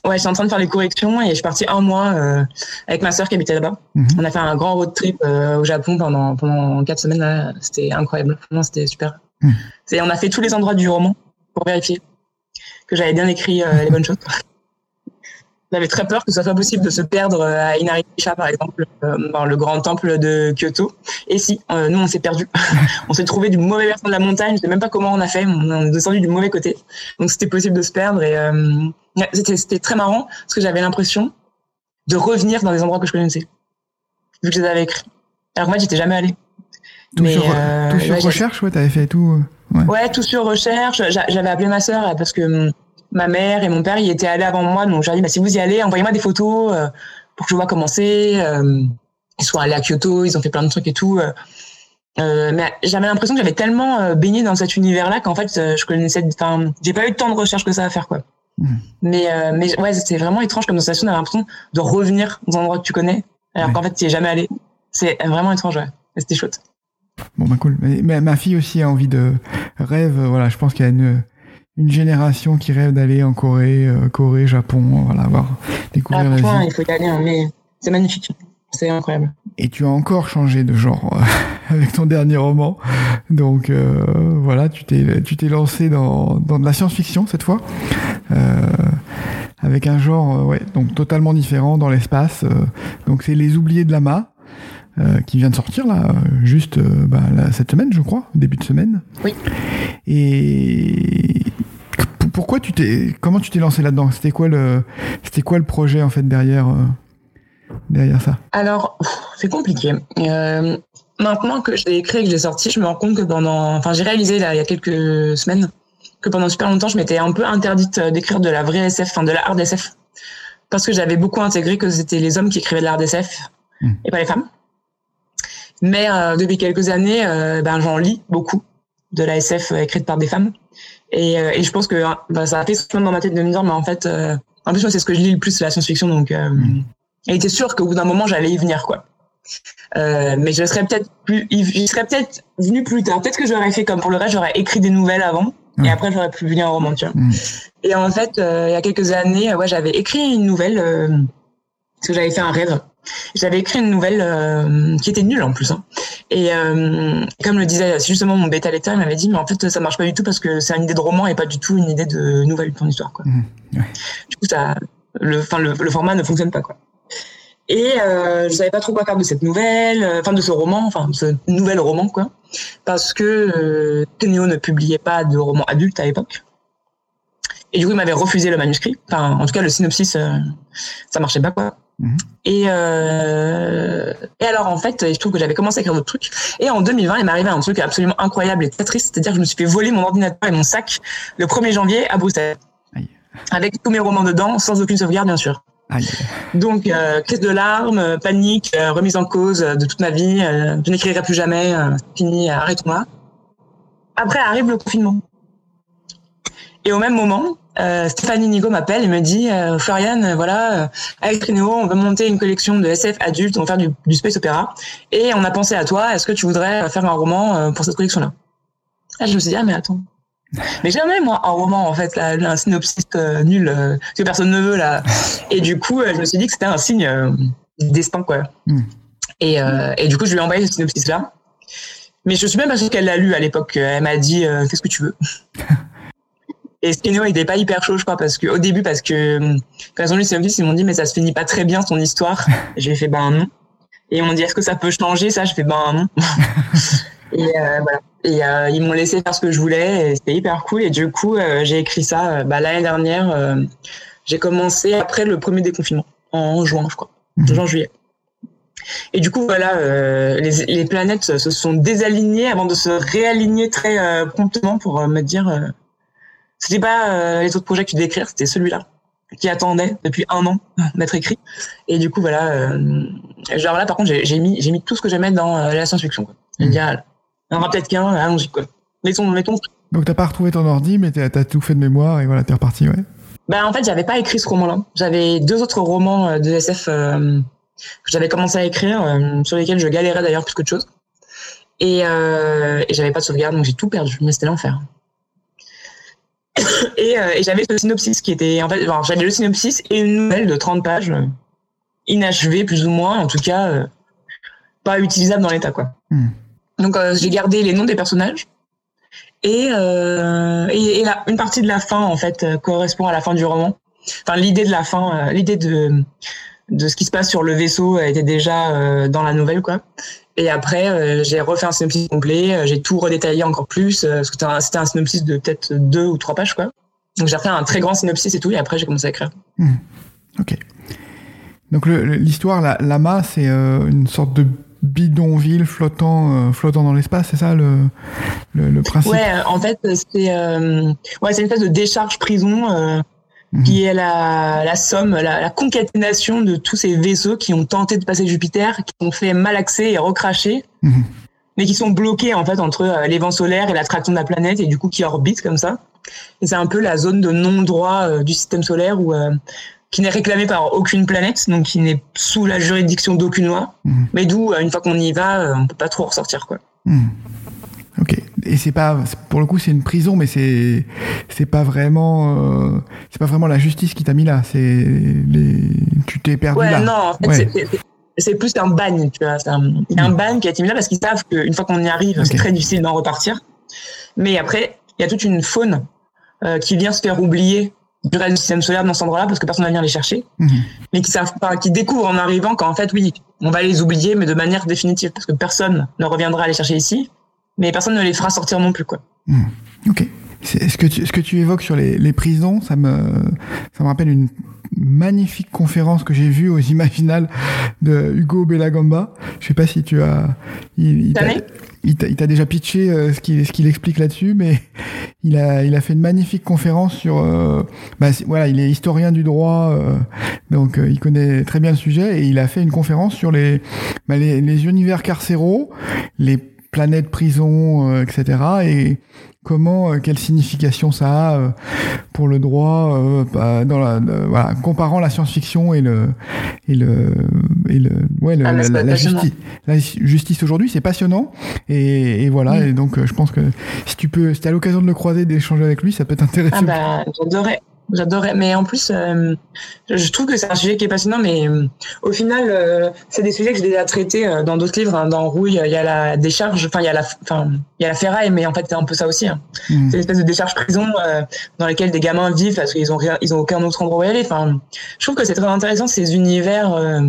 ouais, j'étais en train de faire les corrections et je suis partie un mois euh, avec ma sœur qui habitait là-bas. Mmh. On a fait un grand road trip au Japon pendant pendant quatre semaines. C'était incroyable. C'était super. Mmh. on a fait tous les endroits du roman pour vérifier que j'avais bien écrit les bonnes choses. J'avais très peur que ce soit pas possible de se perdre euh, à Inaritisha, par exemple, euh, dans le grand temple de Kyoto. Et si, euh, nous, on s'est perdu. on s'est trouvé du mauvais versant de la montagne. Je sais même pas comment on a fait. On est descendu du mauvais côté. Donc, c'était possible de se perdre. Et c'était très marrant parce que j'avais l'impression de revenir dans des endroits que je connaissais, vu que je les avais écrits. Alors, moi, j'étais jamais allée. Tout sur, tout sur recherche, ouais, t'avais fait tout. Ouais. ouais. tout sur recherche. J'avais appelé ma sœur parce que hum, ma mère et mon père y étaient allés avant moi, donc j'ai dit bah, si vous y allez, envoyez-moi des photos euh, pour que je vois comment c'est. Euh, ils sont allés à Kyoto, ils ont fait plein de trucs et tout. Euh, mais j'avais l'impression que j'avais tellement baigné dans cet univers-là qu'en fait, je connaissais. Enfin, j'ai pas eu tant de recherche que ça à faire, quoi. Hmm. Mais, mais ouais, c'est vraiment étrange comme sensation d'avoir l'impression de revenir dans un endroit que tu connais, alors qu'en fait, tu es jamais allé. C'est vraiment étrange, ouais. C'était chouette. Bon, bah cool. Mais, ma fille aussi a envie de rêve. Voilà, je pense qu'il y a une une génération qui rêve d'aller en Corée, euh, Corée, Japon, voilà, voir découvrir la vie. il faut y aller, hein, mais c'est magnifique, c'est incroyable. Et tu as encore changé de genre euh, avec ton dernier roman, donc euh, voilà, tu t'es tu t'es lancé dans dans de la science-fiction cette fois, avec un genre ouais donc totalement différent dans l'espace. donc c'est Les Oubliés de Lama. Euh, qui vient de sortir là, juste bah, cette semaine, je crois, début de semaine. Oui. Et pourquoi tu t'es, comment tu t'es lancé là-dedans? C'était quoi le, c'était quoi le projet en fait derrière, euh, derrière ça? Alors, c'est compliqué. Euh, maintenant que je l'ai écrit et que je l'ai sorti, je me rends compte que pendant, enfin, j'ai réalisé là il y a quelques semaines que pendant super longtemps, je m'étais un peu interdite d'écrire de la vraie SF, enfin de la hard SF, parce que j'avais beaucoup intégré que c'était les hommes qui écrivaient de la hard SF hmm. et pas les femmes. Mais euh, depuis quelques années, ben j'en lis beaucoup de la SF écrite par des femmes. Et, euh, et je pense que bah, ça a fait souvent dans ma tête de me dire, mais en fait, euh, en plus, moi, c'est ce que je lis le plus, la science-fiction. Donc, euh, mm. il était sûr qu'au bout d'un moment, j'allais y venir, quoi. Euh, mais je serais peut-être plus, je serais peut-être venu plus tard. Peut-être que j'aurais fait comme pour le reste, j'aurais écrit des nouvelles avant. Et après, j'aurais pu venir en roman, tu vois. Mm. Et en fait, euh, il y a quelques années, ouais, j'avais écrit une nouvelle, euh, parce que j'avais fait un rêve. J'avais écrit une nouvelle euh, qui était nulle en plus. Hein. Et comme le disait justement mon bêta lecteur, il m'avait dit, mais en fait, ça marche pas du tout parce que c'est une idée de roman et pas du tout une idée de nouvelle ton histoire. Quoi. Mm. Du coup, ça, le, enfin, le, le format ne fonctionne pas. Quoi. Et euh, je savais pas trop quoi faire de cette nouvelle, euh, enfin de ce roman, enfin de ce nouvel roman quoi, parce que euh, Tenio ne publiait pas de roman adulte à l'époque. Et du coup, il m'avait refusé le manuscrit. Enfin, en tout cas, le synopsis, euh, ça marchait pas quoi. Mhm. Et, euh, et alors en fait, je trouve que j'avais commencé à écrire d'autres trucs. Et en 2020, il m'est arrivé un truc absolument incroyable et très triste, c'est-à-dire que je me suis fait voler mon ordinateur et mon sac le 1er janvier à Bruxelles, avec tous mes romans dedans, sans aucune sauvegarde bien sûr. Donc, euh, crise de larmes, panique, euh, remise en cause de toute ma vie. Euh, je n'écrirai plus jamais. Euh, fini, arrête-moi. Après arrive le confinement. Et au même moment, Stéphanie Nigo m'appelle et me dit Floriane, voilà, avec Trineo, on va monter une collection de SF adultes, on va faire du, du space opéra. Et on a pensé à toi, est-ce que tu voudrais faire un roman pour cette collection-là? Là, je me suis dit, ah, mais attends, mais jamais, moi, un roman, en fait, là, un synopsis euh, nul euh, que personne ne veut, là. Et du coup, euh, je me suis dit que c'était un signe du destin, quoi. Hmm. Et, et, du coup, je lui ai envoyé ce synopsis-là. Mais je suis même pas sûre qu'elle l'a lu à l'époque. Elle m'a dit, qu'est-ce que tu veux? Et Skino, il n'était pas hyper chaud, je crois, parce que, au début, parce que, quand ils ont lu synopsis, ils m'ont dit, mais ça se finit pas très bien, ton histoire. je lui ai fait, ben non. Et ils m'ont dit, est-ce que ça peut changer ça? Je fais, ben non. et voilà. Et euh, ils m'ont laissé faire ce que je voulais et c'était hyper cool. Et du coup, euh, j'ai écrit ça euh, bah, l'année dernière. j'ai commencé après le premier déconfinement, en juin, je crois, mmh. juin-juillet. Et du coup, voilà, les, les, planètes se sont désalignées avant de se réaligner très promptement pour me dire c'était pas les autres projets que tu décrire, c'était celui-là qui attendait depuis un an d'être écrit. Et du coup, voilà, genre là, par contre, j'ai mis, j'ai mis tout ce que j'aimais dans la science-fiction. Il y en aura peut-être qu'un, allons-y, quoi. Mettons, mettons. Donc t'as pas retrouvé ton ordi, mais t'as as tout fait de mémoire et voilà, t'es reparti, ouais. Ben en fait, j'avais pas écrit ce roman-là. J'avais deux autres romans euh, de SF euh, que j'avais commencé à écrire, euh, sur lesquels je galérais d'ailleurs plus que de choses. Et, et j'avais pas de sauvegarde, donc j'ai tout perdu. Mais c'était l'enfer. et, et j'avais ce synopsis qui était, en fait, j'avais le synopsis et une nouvelle de 30 pages, inachevée plus ou moins, en tout cas, pas utilisable dans l'état, quoi. Hmm. Donc euh, j'ai gardé les noms des personnages et, euh, et, une partie de la fin en fait euh, correspond à la fin du roman. Enfin l'idée de la fin, euh, l'idée de de ce qui se passe sur le vaisseau était déjà dans la nouvelle quoi. Et après j'ai refait un synopsis complet, j'ai tout redétaillé encore plus parce que c'était un, synopsis de peut-être deux ou trois pages quoi. Donc j'ai refait un très grand synopsis et tout et après j'ai commencé à écrire. Hmm. Ok. Donc l'histoire, la lama, c'est une sorte de bidonville flottant, euh, flottant dans l'espace, c'est ça le, le, principe? Ouais, en fait, c'est euh, ouais, une espèce de décharge prison euh. Qui est la, la somme, la, la, concaténation de tous ces vaisseaux qui ont tenté de passer Jupiter, qui ont fait malaxer et recracher, mhm. mais qui sont bloqués en fait entre les vents solaires et l'attraction de la planète et du coup qui orbitent comme ça. Et c'est un peu la zone de non-droit du système solaire où qui n'est réclamé par aucune planète, donc qui n'est sous la juridiction d'aucune loi, mhm. mais d'où, euh, une fois qu'on y va, euh, on peut pas trop ressortir, quoi. Mhm. Ok. Et c'est pas, pour le coup, c'est une prison, mais c'est, c'est pas vraiment, euh, c'est pas vraiment la justice qui t'a mis là. C'est les, tu t'es perdu ouais, là. Non, en fait, c'est, plus un bagne, tu vois. Il y a un mhm. bagne qui a été mis là parce qu'ils savent qu'une fois qu'on y arrive, c'est très difficile d'en repartir. Mais après, il y a toute une faune qui vient se faire oublier du reste du système solaire dans cet endroit-là parce que personne ne vient les chercher, mhm. mais qui savent pas, qui découvrent en arrivant qu'en fait, oui, on va les oublier, mais de manière définitive parce que personne ne reviendra les chercher ici, mais personne ne les fera sortir non plus, quoi. Mhm. Ok. Ce que, tu, ce que tu évoques sur les, les prisons, ça me, ça me rappelle une magnifique conférence que j'ai vue aux Imaginales de Hugo Bellagamba. Je sais pas si tu as, il, il t'a déjà pitché euh, ce qu'il ce qu'il explique là-dessus, mais il a il a fait une magnifique conférence sur euh, bah, voilà il est historien du droit euh, donc il connaît très bien le sujet et il a fait une conférence sur les bah, les, les, univers carcéraux, les planètes prisons, etc. et comment, quelle signification ça a pour le droit, bah, dans la, voilà, comparant la science-fiction et le et le et le, ouais, le, ah, la, justice, la justice aujourd'hui, c'est passionnant. Et, et voilà. Et donc, je pense que si tu peux, si as l'occasion de le croiser, d'échanger avec lui, ça peut t'intéresser. Ah bah, j'adorais. J'adorais, mais en plus, euh, je trouve que c'est un sujet qui est passionnant, mais euh, au final, euh, c'est des sujets que j'ai déjà traités dans d'autres livres. Hein. Dans Rouille, il y a la décharge, enfin il y a la, enfin il y a la ferraille, mais en fait c'est un peu ça aussi. Hein. Mmh. C'est une espèce de décharge prison dans lesquelles des gamins vivent parce qu'ils ont rien, ils ont aucun autre endroit où aller. Enfin, je trouve que c'est très intéressant ces univers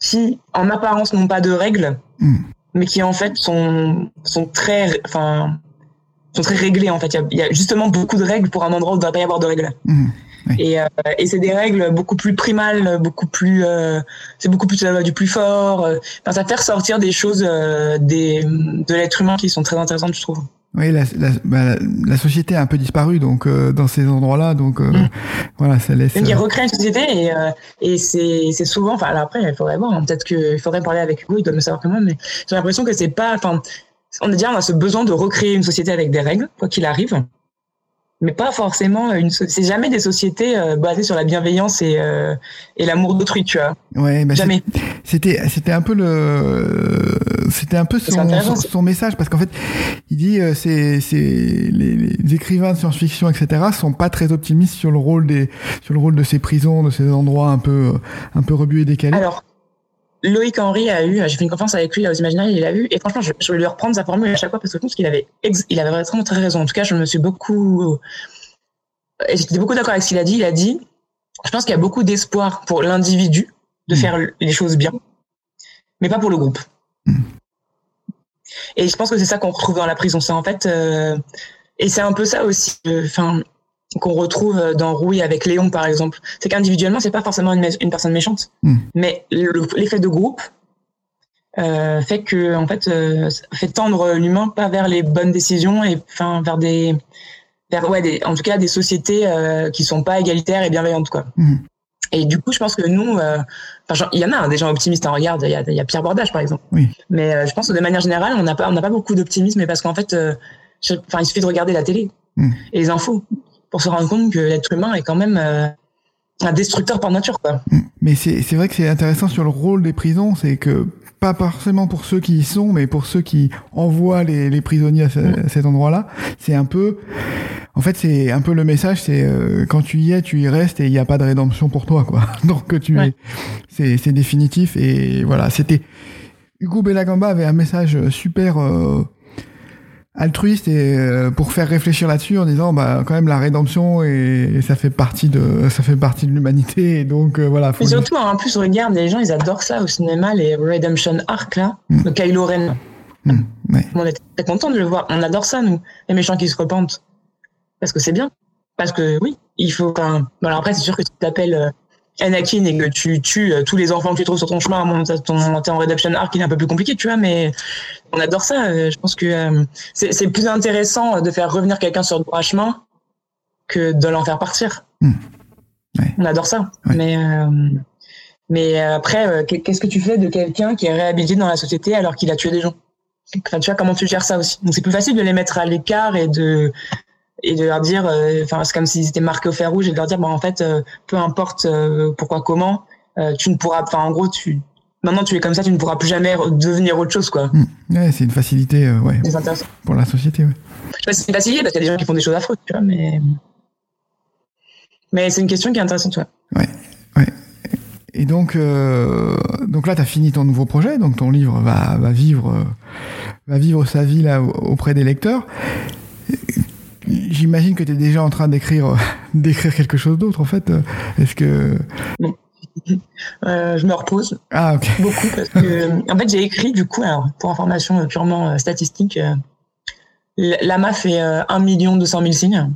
qui, en apparence, n'ont pas de règles, mmh. mais qui en fait sont sont très, enfin sont très réglés en fait. Il y, a, justement beaucoup de règles pour un endroit où il ne devrait pas y avoir de règles. Mmh, et, euh, et c'est des règles beaucoup plus primales, beaucoup plus, euh, c'est beaucoup plus la loi du plus fort. Euh, enfin, ça fait ressortir des choses des, de l'être humain qui sont très intéressantes, je trouve. Oui, la, la, bah, la, société a un peu disparu donc dans ces endroits-là, donc mmh. voilà, ça laisse. Il recrée une société et, et c'est souvent, enfin après il faudrait voir, hein, peut-être qu'il faudrait parler avec Hugo, il doit me savoir comment, mais j'ai l'impression que c'est pas, enfin on a dire, on a ce besoin de recréer une société avec des règles, quoi qu'il arrive, mais pas forcément une. C'est jamais des sociétés euh, basées sur la bienveillance et, euh, et l'amour d'autrui, tu vois. Ouais, bah jamais. C'était c'était un peu le c'était un peu son, son, message parce qu'en fait il dit euh, c'est c'est les, les, écrivains de science-fiction etc sont pas très optimistes sur le rôle des sur le rôle de ces prisons de ces endroits un peu un peu rebués et décalés. Alors Loïc Henry a eu, j'ai fait une conférence avec lui aux Imaginaires, il a eu, et franchement, je, je vais lui reprendre sa formule à chaque fois parce que je pense qu'il avait, il avait vraiment très raison. En tout cas, je me suis beaucoup, j'étais beaucoup d'accord avec ce qu'il a dit. Il a dit, je pense qu'il y a beaucoup d'espoir pour l'individu de mm. faire les choses bien, mais pas pour le groupe. Mm. Et je pense que c'est ça qu'on retrouve dans la prison. C'est en fait, euh, et c'est un peu ça aussi. Euh, enfin, qu'on retrouve dans Rouille avec Léon par exemple, c'est qu'individuellement c'est pas forcément une, une personne méchante, hmm. mais l'effet de groupe euh, fait que en fait euh, fait tendre l'humain pas vers les bonnes décisions et enfin vers des vers ouais des, en tout cas des sociétés euh, qui sont pas égalitaires et bienveillantes quoi. Hmm. Et du coup, je pense que nous, euh, il y en a hein, des gens optimistes. en hein, regarde, il y a, y a, Pierre Bordage, par exemple. Oui. Mais euh, je pense que de manière générale, on n'a pas, on n'a pas beaucoup d'optimisme, parce qu'en fait, enfin, il suffit de regarder la télé hmm. et les infos pour se rendre compte que l'être humain est quand même euh, un destructeur par nature. Quoi. Mm. Mais c'est vrai que c'est intéressant sur le rôle des prisons, c'est que pas forcément pour ceux qui y sont, mais pour ceux qui envoient les, les prisonniers à, mm. cet endroit-là, c'est un peu, en fait, c'est un peu le message, c'est euh, quand tu y es, tu y restes et il n'y a pas de rédemption pour toi, quoi. Donc tu es, c'est définitif et voilà, c'était Hugo Bellagamba avait un message super euh, altruiste et euh, pour faire réfléchir là-dessus en disant bah quand même la rédemption et, ça fait partie de ça fait partie de l'humanité et donc euh, voilà. Faut et surtout en plus regarde les gens ils adorent ça au cinéma les redemption arc là mm. le Kylo Ren. Mm, On est très content de le voir on adore ça nous les méchants qui se repentent parce que c'est bien parce que oui il faut enfin bon, alors après c'est sûr que tu t'appelles euh, Anakin et que tu tues euh, tous les enfants que tu trouves sur ton chemin, ton, ton en Redemption Arc, il est un peu plus compliqué, tu vois, mais on adore ça. Euh, je pense que euh, c'est plus intéressant de faire revenir quelqu'un sur le droit chemin que de l'en faire partir. Hmm. On adore ça. Mais, mais après, qu'est-ce que tu fais de quelqu'un qui est réhabilité dans la société alors qu'il a tué des gens? Enfin, tu vois, comment tu gères ça aussi? Donc c'est plus facile de les mettre à l'écart et de et de leur dire, euh, enfin c'est comme s'ils étaient marqués au fer rouge et de leur dire, bon en fait, euh, peu importe euh, pourquoi comment, tu ne pourras, enfin en gros tu maintenant tu es comme ça, tu ne pourras plus jamais devenir autre chose quoi. Mmh. Ouais, c'est une facilité, ouais. Pour la société, ouais. c'est une facilité parce qu'il y a des gens qui font des choses affreuses, tu vois, mais mais c'est une question qui est intéressante, tu vois. Ouais, ouais. Et donc, donc là, tu as fini ton nouveau projet, donc ton livre va, va vivre, va vivre sa vie là auprès des lecteurs. J'imagine que tu es déjà en train d'écrire euh, d'écrire quelque chose d'autre en fait. Est-ce que euh, je me repose ah, ok. beaucoup parce que en fait j'ai écrit du coup alors pour information purement euh, statistique l'AMA fait 1 million 200 000 signes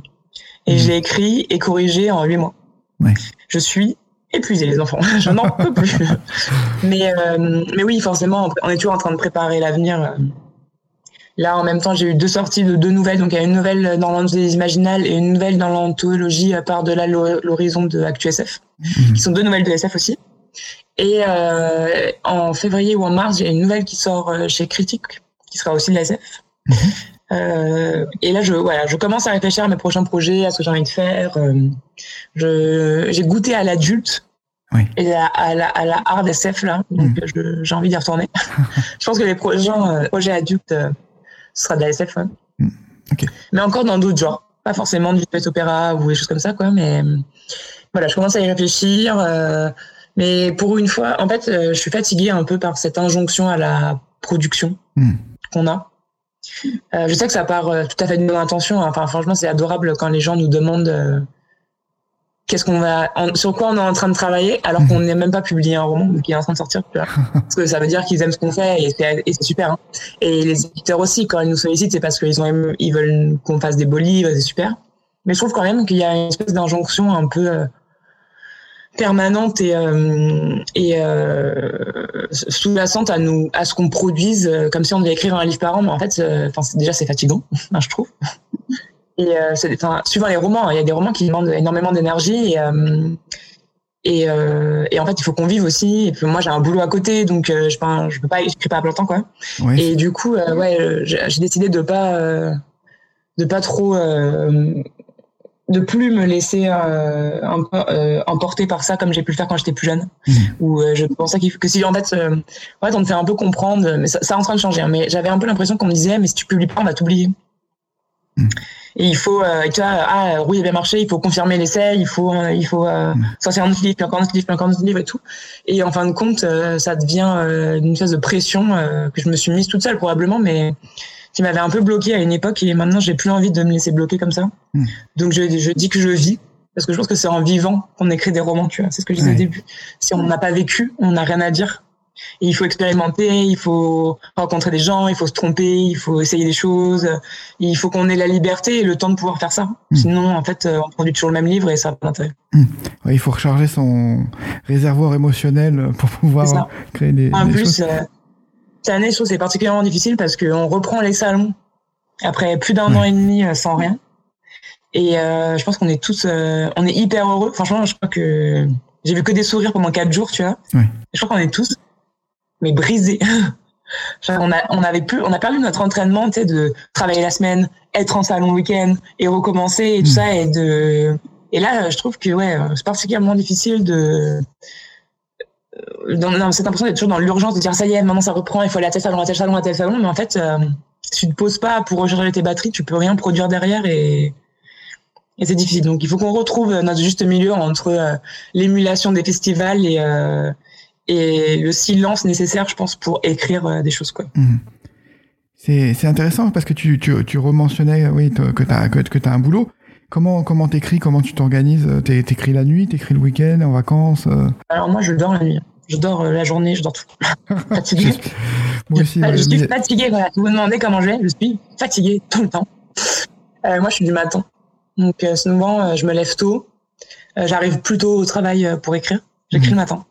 et mmh. j'ai écrit et corrigé en 8 mois. Ouais. Je suis épuisé les enfants, je n'en peux plus. mais mais oui forcément on est toujours en train de préparer l'avenir Là, en même temps, j'ai eu deux sorties de deux nouvelles. Donc, il y a une nouvelle dans l'anthologie des Imaginales et une nouvelle dans l'anthologie à part de l'horizon de ActuSF, mmh. qui sont deux nouvelles de SF aussi. Et euh, en février ou en mars, il y a une nouvelle qui sort euh, chez Critique, qui sera aussi de la SF. Mmh. Euh, et là, je, voilà, je commence à réfléchir à mes prochains projets, à ce que j'ai envie de faire. Euh, j'ai goûté à l'adulte et à, la, à la hard SF là. Donc mm. j'ai envie d'y retourner. je pense que les prochains projets adultes, ce sera de la SF. Mm. Mais encore dans d'autres genres. Pas forcément du space opéra ou des choses comme ça, quoi. Mais voilà, je commence à y réfléchir. mais pour une fois, en fait, je suis fatiguée un peu par cette injonction à la production mm. qu'on a. Euh, je sais que ça part euh, tout à fait de bonne intention. Hein. Enfin, franchement, c'est adorable quand les gens nous demandent euh, qu'est-ce qu'on va, sur quoi on est en train de travailler, alors qu'on n'est même pas publié un roman qui est en train de sortir. Parce que ça veut dire qu'ils aiment ce qu'on fait et c'est super. Hein. Et les éditeurs aussi, quand ils nous sollicitent, c'est parce qu'ils ont, ils veulent qu'on fasse des beaux livres, c'est super. Mais je trouve quand même qu'il y a une espèce d'injonction un peu permanente et, euh, et euh, sous-jacente à nous à ce qu'on produise euh, comme si on devait écrire un livre par an mais en fait enfin déjà c'est fatigant je trouve et c'est enfin suivant les romans il y a des romans qui demandent énormément d'énergie et et, et, en fait, il faut qu'on vive aussi. Et puis moi, j'ai un boulot à côté, donc je, je peux pas écrire à plein temps, quoi. Et du coup, ouais, j'ai décidé de pas de pas trop de plus me laisser euh, euh, emporter par ça comme j'ai pu le faire quand j'étais plus jeune mmh. où euh, je pensais que si en fait en fait on te fait un peu comprendre mais ça, ça est en train de changer hein, mais j'avais un peu l'impression qu'on me disait mais si tu publies pas on va t'oublier. Et il faut tu vois ah oui il a bien marché il faut confirmer l'essai il faut il faut mmh. sortir un autre livre puis encore un autre livre puis encore un autre livre et tout et en fin de compte ça devient une espèce de pression que je me suis mise toute seule probablement mais qui m'avait un peu bloqué à une époque et maintenant j'ai plus envie de me laisser bloquer comme ça. Hmm. Donc je, je, dis que je vis parce que je pense que c'est en vivant qu'on écrit des romans, tu vois. C'est ce que je disais au début. Si on n'a pas vécu, on n'a rien à dire. Et il faut expérimenter, il faut rencontrer des gens, il faut se tromper, il faut essayer des choses, il faut qu'on ait la liberté et le temps de pouvoir faire ça. Hmm. Sinon, en fait, on produit toujours le même livre et ça n'a pas d'intérêt. Hmm. il faut recharger son réservoir émotionnel pour pouvoir créer des, en des plus, choses. Euh, cette année, je trouve c'est particulièrement difficile parce qu'on reprend les salons après plus d'un an et demi euh, sans rien. Et euh, je pense qu'on est tous, euh, on est hyper heureux. Franchement, je crois que j'ai vu que des sourires pendant quatre jours, tu vois. Je crois qu'on est tous, mais brisés. on a, on avait plus, on a perdu notre entraînement, tu sais, de travailler la semaine, être en salon le week-end et recommencer et tout mm. ça et de. Et là, je trouve que ouais, c'est particulièrement difficile de dans, cette impression d'être toujours dans l'urgence de dire ça y est, maintenant ça reprend, il faut aller à tel salon, à tel salon, à tel salon. Mais en fait, euh, si tu ne te poses pas pour recharger tes batteries, tu peux rien produire derrière et, et c'est difficile. Donc il faut qu'on retrouve notre juste milieu entre euh, l'émulation des festivals et, euh, et le silence nécessaire, je pense, pour écrire des choses. quoi. Mmh. C'est intéressant parce que tu, tu, tu rementionnais oui, que tu as, que, que as un boulot. Comment comment t'écris Comment tu t'organises T'écris la nuit T'écris le week-end En vacances Alors moi, je dors la nuit. Je dors euh, la journée, je dors tout. fatiguée. moi aussi. Je, suis fatiguée. Voilà. Vous me demandez comment je vais, je suis fatiguée tout le temps. Euh, moi, je suis du matin. Donc euh, souvent, je me lève tôt. J'arrive plus tôt au travail pour écrire. J'écris mhm. le matin.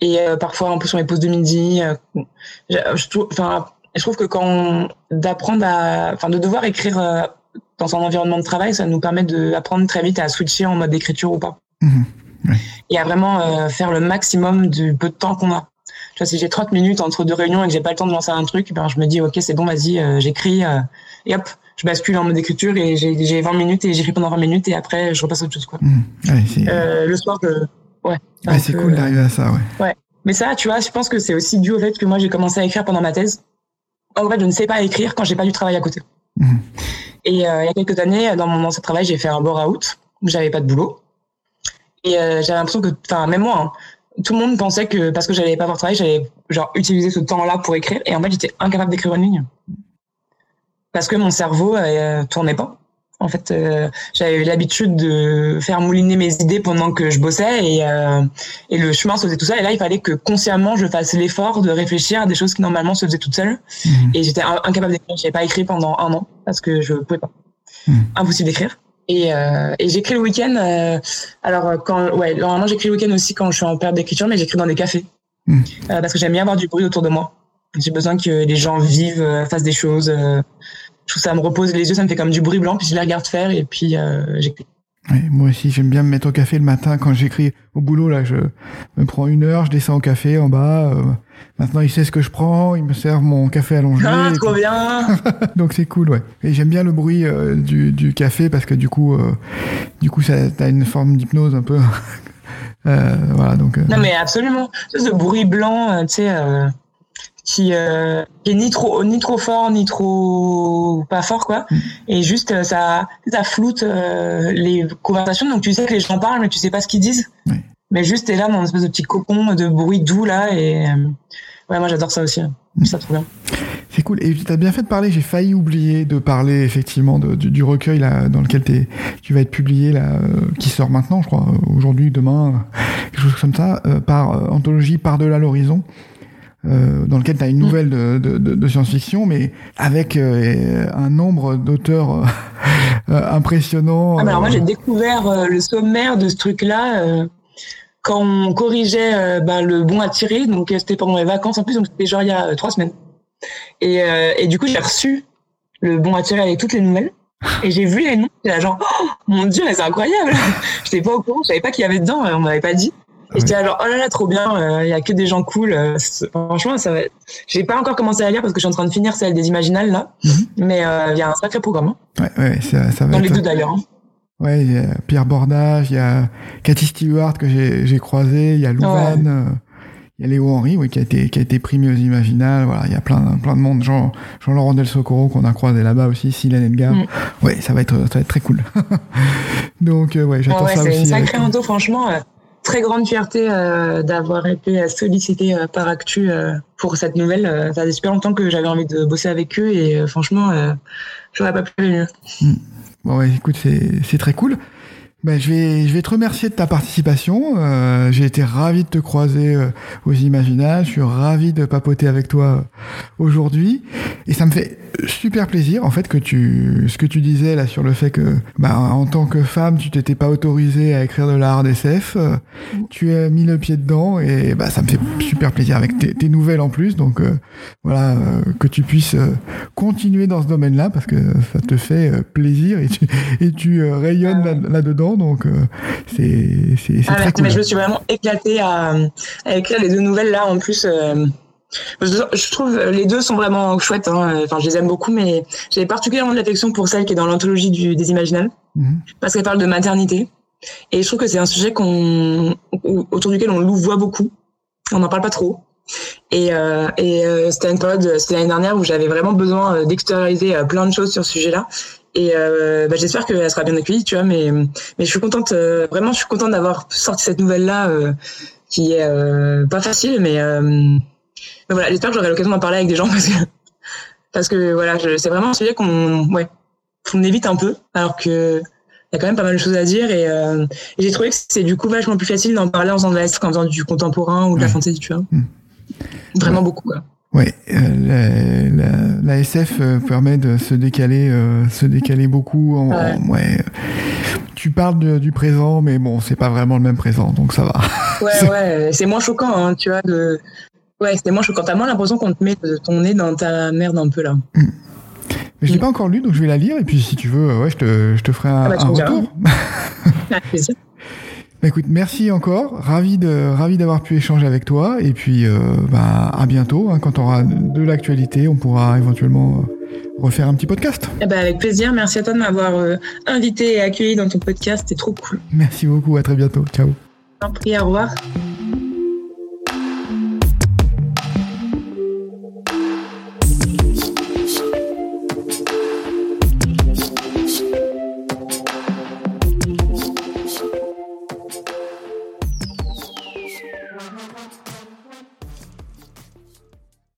Et parfois, un peu sur les pauses de midi. je, je, trouve, que quand d'apprendre à, enfin, de devoir écrire dans son environnement de travail, ça nous permet d'apprendre très vite à switcher en mode écriture ou pas. Mhm. Et à vraiment euh, faire le maximum du peu de temps qu'on a. Tu vois, si j'ai 30 minutes entre deux réunions et que j'ai pas le temps de lancer un truc, ben je me dis ok c'est bon vas-y euh, j'écris euh, et hop je bascule en mode écriture et j'ai 20 minutes et j'écris pendant 20 minutes et après je repasse à autre chose quoi. Mmh. le soir je... ouais. c'est cool d'arriver à ça ouais. Ouais. Mais ça tu vois je pense que c'est aussi dû au fait que moi j'ai commencé à écrire pendant ma thèse. En fait je ne sais pas écrire quand j'ai pas du travail à côté. Mmh. Et il y a quelques années dans mon ancien travail j'ai fait un bore out où j'avais pas de boulot et euh, j'avais l'impression que, enfin, même moi, hein, tout le monde pensait que parce que j'allais pas avoir travail, j'allais genre utiliser ce temps-là pour écrire. Et en fait, j'étais incapable d'écrire une ligne parce que mon cerveau euh, tournait pas. En fait, euh, j'avais l'habitude de faire mouliner mes idées pendant que je bossais et, euh, et le chemin se faisait tout seul. Et là, il fallait que consciemment, je fasse l'effort de réfléchir à des choses qui normalement se faisaient toutes seules. Mmh. Et j'étais incapable d'écrire. J'avais pas écrit pendant un an parce que je pouvais pas. Mmh. Impossible d'écrire. Et, euh, et j'écris le week-end. Euh, alors, quand, ouais, normalement, j'écris le week-end aussi quand je suis en période d'écriture, mais j'écris dans des cafés. Hmm. Euh, parce que j'aime bien avoir du bruit autour de moi. J'ai besoin que les gens vivent, euh, fassent des choses. Je trouve ça me repose les yeux, ça me fait comme du bruit blanc, puis je les regarde faire et puis j'écris. Oui, moi aussi, j'aime bien me mettre au café le matin quand j'écris au boulot. Là, je me prends une heure, je descends au café en bas. Euh, maintenant, il sait ce que je prends, il me sert mon café allongé. Ah, trop bien Donc c'est cool, ouais. Et j'aime bien le bruit euh, du, du, café parce que du coup, euh, du coup, ça t'as une forme d'hypnose un peu. voilà, donc. Non, mais absolument. Ce bruit blanc, tu sais qui, euh, est ni trop ni trop fort ni trop pas fort quoi mm. et juste euh, ça ça floute euh, les conversations donc tu sais que les gens parlent mais tu sais pas ce qu'ils disent mais juste t'es là dans une espèce de petit cocon de bruit doux là et ouais moi j'adore ça aussi mm. ça trop bien c'est cool. Et tu as bien fait de parler. J'ai failli oublier de parler effectivement du, recueil là, dans lequel tu vas être publié, là, qui sort maintenant, je crois, aujourd'hui, demain, quelque chose comme ça, par Anthologie Par-delà l'horizon. Euh, dans lequel tu as une nouvelle de, de, de, science-fiction, mais avec euh, un nombre d'auteurs euh, impressionnants. Ah, alors moi j'ai découvert le sommaire de ce truc-là quand on corrigeait ben, le bon à tirer, donc c'était pendant les vacances en plus, donc c'était genre il y a trois semaines. Et, et du coup j'ai reçu le bon à tirer avec toutes les nouvelles. Et j'ai vu les noms, et genre, oh, mon dieu, c'est incroyable! J'étais pas au courant, je savais pas qu'il y avait dedans, on m'avait pas dit. Et j'étais genre, oh là là, trop bien, il euh, y a que des gens cool. Euh, franchement, ça va. J'ai pas encore commencé à lire parce que je suis en train de finir celle des Imaginales là. Mhm. Mais il euh, y a un sacré programme. Hein. Ouais, ouais, ça, ça va Dans les deux d'ailleurs. Hein. Ouais, il y a Pierre Bordage, il y a Cathy Stewart que j'ai croisé, il y a Louvain, il y a Léo Henry, oui, qui a été, qui a été primé aux Imaginales. Voilà, il y a plein, plein de monde. Jean, Jean-Laurent Del Socorro qu'on a croisé là-bas aussi, Sylvain Edgar. Mm. Ouais, ça va être, ça va être très cool. Donc, ouais, j'attends ça aussi. C'est une sacrée avec... franchement très grande fierté euh, d'avoir été sollicité euh, par Actu euh, pour cette nouvelle. ça fait super longtemps que j'avais envie de bosser avec eux et franchement, j'aurais pas pu mieux. Hmm. Bon ouais, écoute, c'est très cool. Ben, je, vais, je vais te remercier de ta participation. Euh, j'ai été ravi de te croiser euh, aux Imaginales. Je suis ravi de papoter avec toi euh, aujourd'hui. Et ça me fait super plaisir, en fait, que tu, ce que tu disais là sur le fait que, bah, en tant que femme, tu t'étais pas autorisée à écrire de l'art d'SF. tu as mis le pied dedans et bah, ça me fait super plaisir avec tes, tes nouvelles en plus. Donc, voilà, que tu puisses continuer dans ce domaine-là parce que ça te fait plaisir et tu, et tu rayonnes ah là-dedans donc euh, c'est ah, très cool. Mais je me suis vraiment éclatée à, écrire les deux nouvelles là. En plus, euh, je trouve les deux sont vraiment chouettes. Hein. Enfin, je les aime beaucoup, mais j'ai particulièrement de l'affection pour celle qui est dans l'anthologie des Imaginales, mhm. parce qu'elle parle de maternité. Et je trouve que c'est un sujet qu'on autour duquel on voit beaucoup. On n'en parle pas trop. Et, euh, et c'était une période, c'était l'année dernière où j'avais vraiment besoin d'extérioriser plein de choses sur ce sujet-là. Et euh, bah, j'espère qu'elle sera bien accueillie, tu vois. Mais, mais je suis contente, euh, vraiment, je suis contente d'avoir sorti cette nouvelle-là, euh, qui est euh, pas facile, mais, euh, mais voilà, j'espère que j'aurai l'occasion d'en parler avec des gens parce que, parce que voilà, c'est vraiment un sujet qu'on ouais, évite un peu, alors que il y a quand même pas mal de choses à dire et, et j'ai trouvé que c'est du coup vachement plus facile d'en parler en faisant de la qu'en faisant du contemporain ou de la fantasy, tu vois. Hmm. Vraiment beaucoup, quoi. Oui, euh, la, la, SF euh, permet de se décaler, euh, se décaler beaucoup. En, ouais. Tu parles du présent, mais bon, c'est pas vraiment le même présent, donc ça va. Ouais, ouais, c'est moins choquant, hein, tu vois. De... Ouais, c'était moins choquant. T'as moins l'impression qu'on te met ton nez dans ta merde un peu là. Hmm. Mais je l'ai pas encore lu, donc je vais la lire, et puis si tu veux, ouais, je te, je te ferai un, ah bah, un retour. Avec plaisir. Bah, écoute, merci encore. Ravi de ravi d'avoir pu échanger avec toi. Et puis, euh, bah, à bientôt. Hein. quand on aura de l'actualité, on pourra éventuellement euh, refaire un petit podcast. Eh ben, avec plaisir. Merci à toi de m'avoir euh, invité et accueilli dans ton podcast. C'est trop cool. Merci beaucoup. À très bientôt. Ciao. Un prie. Au revoir.